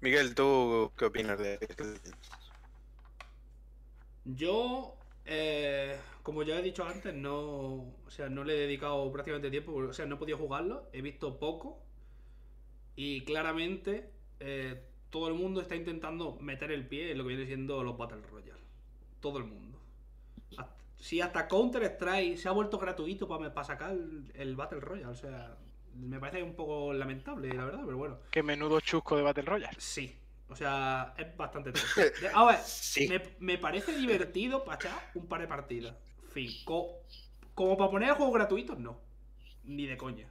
Miguel, ¿tú qué opinas de Legends? Yo, eh, como ya he dicho antes, no, o sea, no le he dedicado prácticamente tiempo, o sea, no he podido jugarlo, he visto poco y claramente eh, todo el mundo está intentando meter el pie en lo que viene siendo los Battle Royale. Todo el mundo. Hasta- si hasta Counter Strike se ha vuelto gratuito para, sacar el, el Battle Royale, o sea, me parece un poco lamentable, la verdad, pero bueno. Qué menudo chusco de Battle Royale. Sí, o sea, es bastante triste. A ver, Sí. me, me parece divertido para echar un par de partidas. Fin, co- como para poner juegos gratuitos, no. Ni de coña.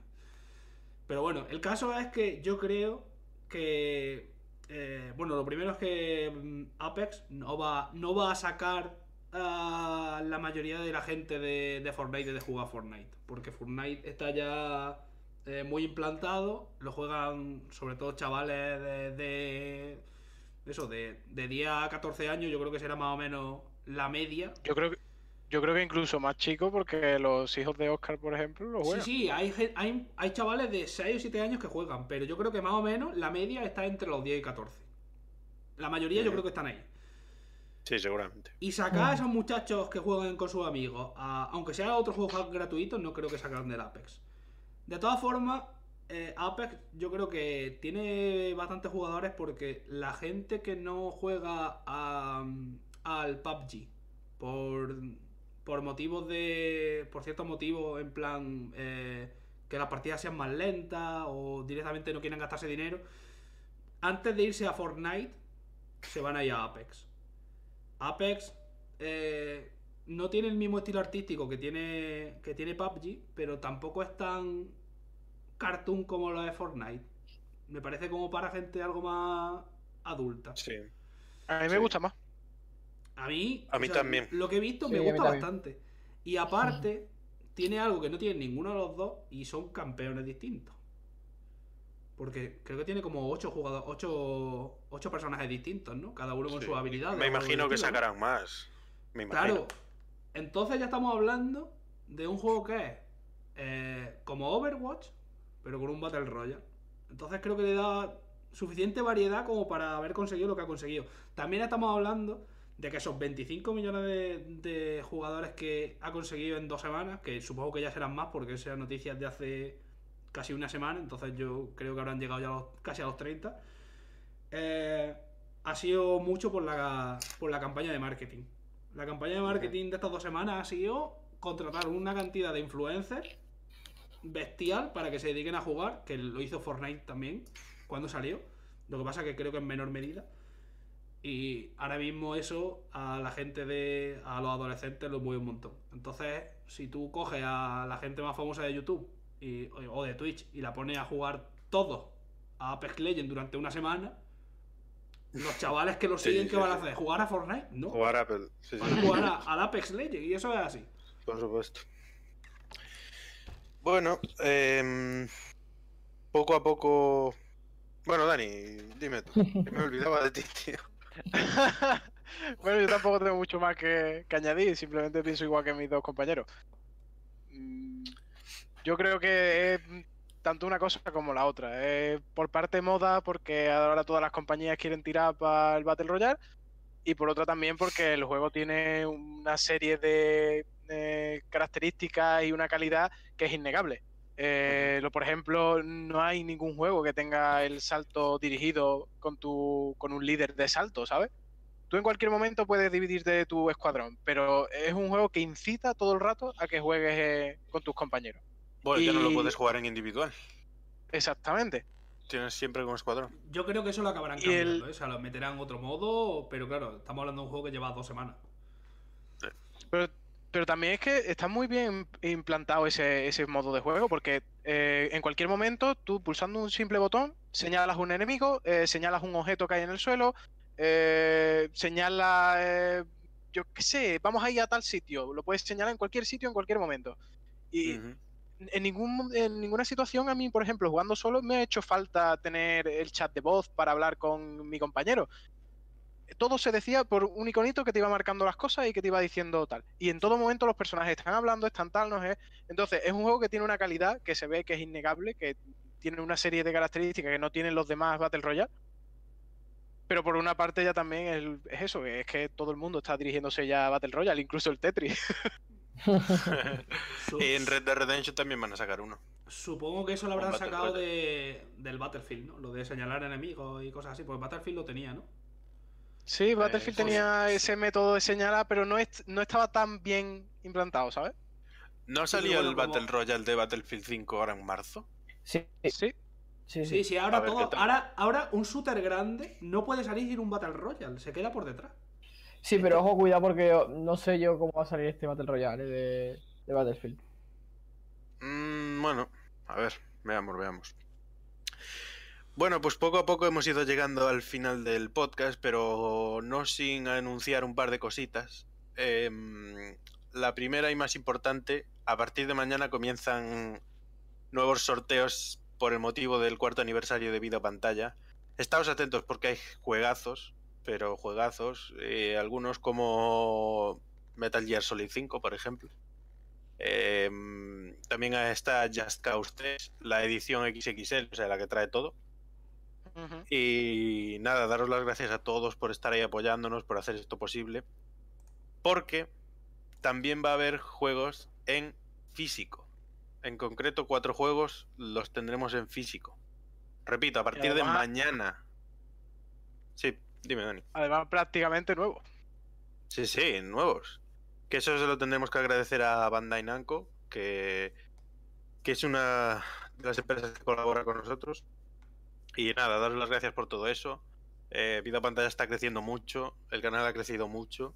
Pero bueno, el caso es que yo creo que. Eh, bueno, lo primero es que mm, Apex no va, no va a sacar a la mayoría de la gente de, Fortnite de jugar Fortnite. Porque Fortnite está ya eh, muy implantado. Lo juegan sobre todo chavales de. de eso, de, de 10 a 14 años, yo creo que será más o menos la media. Yo creo que, yo creo que incluso más chico porque los hijos de Oscar, por ejemplo, lo Sí, juegan. sí, hay, gen- hay, hay chavales de 6 o 7 años que juegan, pero yo creo que más o menos la media está entre los 10 y 14. La mayoría yo creo que están ahí. Sí, seguramente. Y sacar a esos muchachos que juegan con sus amigos, a- aunque sea otros juegos gratuitos, no creo que sacan del Apex. De todas formas, eh, Apex yo creo que tiene bastantes jugadores porque la gente que no juega a- al PUBG por, por motivos de. por ciertos motivos, en plan eh, que las partidas sean más lentas o directamente no quieren gastarse dinero, antes de irse a Fortnite, se van a ir a Apex. Apex eh, no tiene el mismo estilo artístico que tiene, que tiene PUBG, pero tampoco es tan cartoon como lo de Fortnite. Me parece como para gente algo más adulta. Sí. A mí me Sí. gusta más. A mí, A mí también. Lo que he visto Sí, me gusta bastante. Y aparte, tiene algo que no tiene ninguno de los dos y son campeones distintos. Porque creo que tiene como 8 jugadores, 8, ocho personajes distintos, ¿no? Cada uno con Sí. sus habilidades. Me imagino que sacarán más. Me imagino. Claro. Entonces ya estamos hablando de un juego que es eh, como Overwatch, pero con un Battle Royale. Entonces creo que le da suficiente variedad como para haber conseguido lo que ha conseguido. También estamos hablando de que esos 25 millones de, de jugadores que ha conseguido en dos semanas, que supongo que ya serán más porque esas noticias de hace casi una semana, entonces yo creo que habrán llegado ya a los- casi a los 30, eh, ha sido mucho por la, por la campaña de marketing. La campaña de marketing de estas dos semanas ha sido contratar una cantidad de influencers bestial para que se dediquen a jugar, que lo hizo Fortnite también cuando salió. Lo que pasa que creo que en menor medida. Y ahora mismo eso a la gente de. a los adolescentes lo mueve un montón. Entonces, si tú coges a la gente más famosa de YouTube y- o de Twitch y la pones a jugar todo a Apex Legends durante una semana, los chavales que lo Sí, siguen, sí, ¿qué van a sí. hacer? ¿Jugar a Fortnite? No. Jugar a Apple. Sí, Van a sí, jugar a- al Apex Legends y eso es así. por supuesto. Bueno, em, poco a poco. Bueno, Dani, dime tú. que Me olvidaba de ti, tío. bueno, yo tampoco tengo mucho más que, añadir, simplemente pienso igual que mis dos compañeros. Mm, Yo creo que es tanto una cosa como la otra. Por parte moda, porque ahora todas las compañías quieren tirar para el Battle Royale, y por otra también porque el juego tiene una serie de características y una calidad que es innegable. Eh, lo- por ejemplo, no hay ningún juego que tenga el salto dirigido con tu con un líder de salto, ¿sabes? Tú en cualquier momento puedes dividirte de tu escuadrón, pero es un juego que incita todo el rato a que juegues eh, con tus compañeros. Bueno, ya no lo puedes jugar en individual. Exactamente. Tienes siempre como escuadrón. Yo creo que eso lo acabarán cambiando, el- ¿eh? O sea, lo meterán otro modo, pero claro, estamos hablando de un juego que lleva dos semanas. Pero, pero también es que está muy bien implantado ese, ese modo de juego, porque eh, en cualquier momento tú pulsando un simple botón señalas un enemigo, eh, señalas un objeto que hay en el suelo, eh, señalas, eh, yo qué sé, vamos a ir a tal sitio, lo puedes señalar en cualquier sitio, en cualquier momento. Y en, ningún, en ninguna situación a mí, por ejemplo, jugando solo, me ha hecho falta tener el chat de voz para hablar con mi compañero. Todo se decía por un iconito que te iba marcando las cosas y que te iba diciendo tal. Y en todo momento los personajes están hablando, están tal, no sé. Entonces, es un juego que tiene una calidad que se ve que es innegable, que tiene una serie de características que no tienen los demás Battle Royale. Pero por una parte ya también el- es eso, que es que todo el mundo está dirigiéndose ya a Battle Royale, incluso el Tetris. Su- en Red Dead Redemption también van a sacar uno. Supongo que eso lo habrán sacado de, del Battlefield, ¿no? Lo de señalar enemigos y cosas así, pues Battlefield lo tenía, ¿no? Sí, Battlefield pues, tenía ese método de señalar, pero no, es- no estaba tan bien implantado, ¿sabes? ¿No salió el como- Battle Royale de Battlefield 5 ahora en marzo? Sí, Sí. sí, Sí, sí. sí, ahora ver, todo. Ahora, ahora un shooter grande no puede salir sin un Battle Royale, se queda por detrás. Sí, pero ojo, cuidado porque no sé yo cómo va a salir este Battle Royale eh, de, de Battlefield. Mm, bueno, a ver, veamos, veamos. Bueno, pues poco a poco hemos ido llegando al final del podcast, pero no sin anunciar un par de cositas. Em, la primera y más importante, a partir de mañana comienzan nuevos sorteos por el motivo del cuarto aniversario de Vida Pantalla. Estaos atentos porque hay juegazos, pero juegazos, eh, algunos como Metal Gear Solid 5, por ejemplo. Em, también está Just Cause 3, la edición XXL, o sea, la que trae todo. Y nada, daros las gracias a todos por estar ahí apoyándonos, por hacer esto posible. Porque también va a haber juegos en físico. En concreto, cuatro juegos los tendremos en físico. Repito, a partir de mañana. Sí, dime, Dani. Además, prácticamente nuevo. Sí, sí, nuevos. Que eso se lo tendremos que agradecer a Bandai Namco, que, que es una de las empresas que colabora con nosotros. Y nada, daros las gracias por todo eso. Eh, Vida Pantalla está creciendo mucho, el canal ha crecido mucho.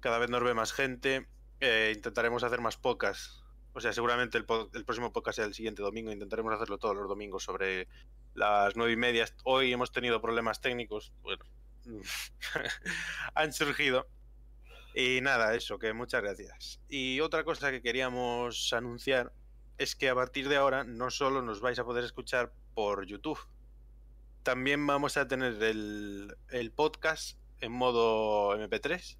Cada vez nos ve más gente. eh, intentaremos hacer más pocas. O sea, seguramente el, próximo podcast sea el siguiente domingo. Intentaremos hacerlo todos los domingos sobre las nueve y media. Hoy hemos tenido problemas técnicos. Bueno, han surgido. Y nada, eso, que muchas gracias. Y otra cosa que queríamos anunciar es que a partir de ahora no solo nos vais a poder escuchar por YouTube, también vamos a tener el, el podcast en modo MP3,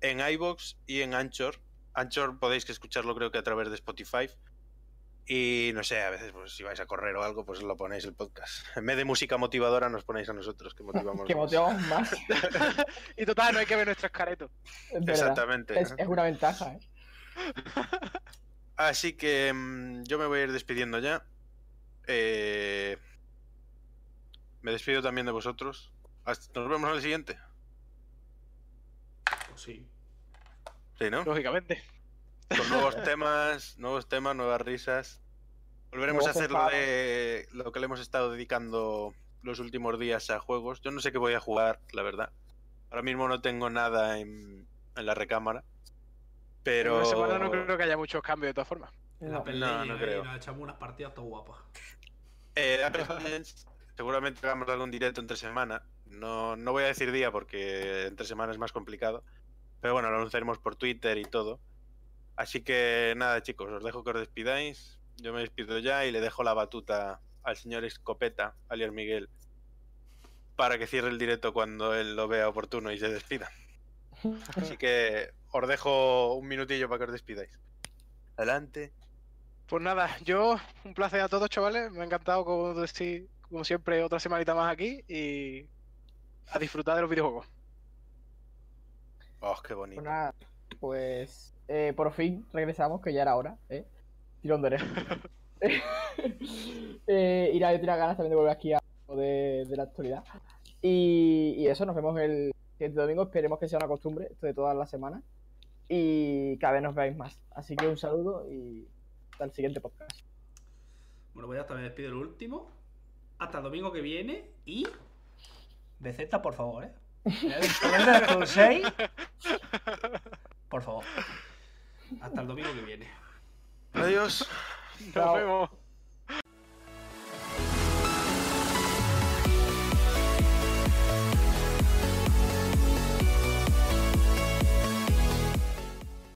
en iBox y en Anchor. Anchor podéis que escucharlo creo que a través de Spotify. Y no sé, a veces pues si vais a correr o algo, pues lo ponéis el podcast. En vez de música motivadora nos ponéis a nosotros, que motivamos. Que más. motivamos más. Y total, no hay que ver nuestros caretos. es verdad. Exactamente. Es, es una ventaja, ¿eh? Así que mm, yo me voy a ir despidiendo ya. Eh, Me despido también de vosotros. Hasta- Nos vemos en el siguiente. Pues sí. Sí, ¿no? Lógicamente. Con nuevos temas, nuevos temas, nuevas risas. Volveremos a hacer lo de lo que le hemos estado dedicando los últimos días a juegos. Yo no sé qué voy a jugar, la verdad. Ahora mismo no tengo nada en, en la recámara. Pero. En una semana no creo que haya muchos cambios de todas formas. En la No. pelea no, no creo. echamos unas partidas todo guapas. Eh, seguramente hagamos algún directo entre semana. No, no voy a decir día porque entre semana es más complicado. Pero bueno, lo anunciaremos por Twitter y todo. Así que nada, chicos, os dejo que os despidáis. Yo me despido ya y le dejo la batuta al señor Escopeta, alias Miguel, para que cierre el directo cuando él lo vea oportuno y se despida. Así que os dejo un minutillo para que os despidáis. Adelante. Pues nada, yo, un placer a todos, chavales. Me ha encantado, como, decir, como siempre, otra semanita más aquí y a disfrutar de los videojuegos. Oh, qué bonito. Pues nada, pues eh, por fin regresamos, que ya era hora, ¿eh? Tirón de oreja. eh, y nada, yo tenía ganas también de volver aquí a de, de la actualidad. Y, y eso, nos vemos el siguiente domingo. Esperemos que sea una costumbre, esto de todas las semanas. Y cada vez nos veáis más. Así que un saludo y hasta el siguiente podcast. Bueno, pues ya hasta me despido el último. Hasta el domingo que viene y. BZ, por favor, ¿eh? Del 6. Por favor. Hasta el domingo que viene. Adiós. Nos vemos.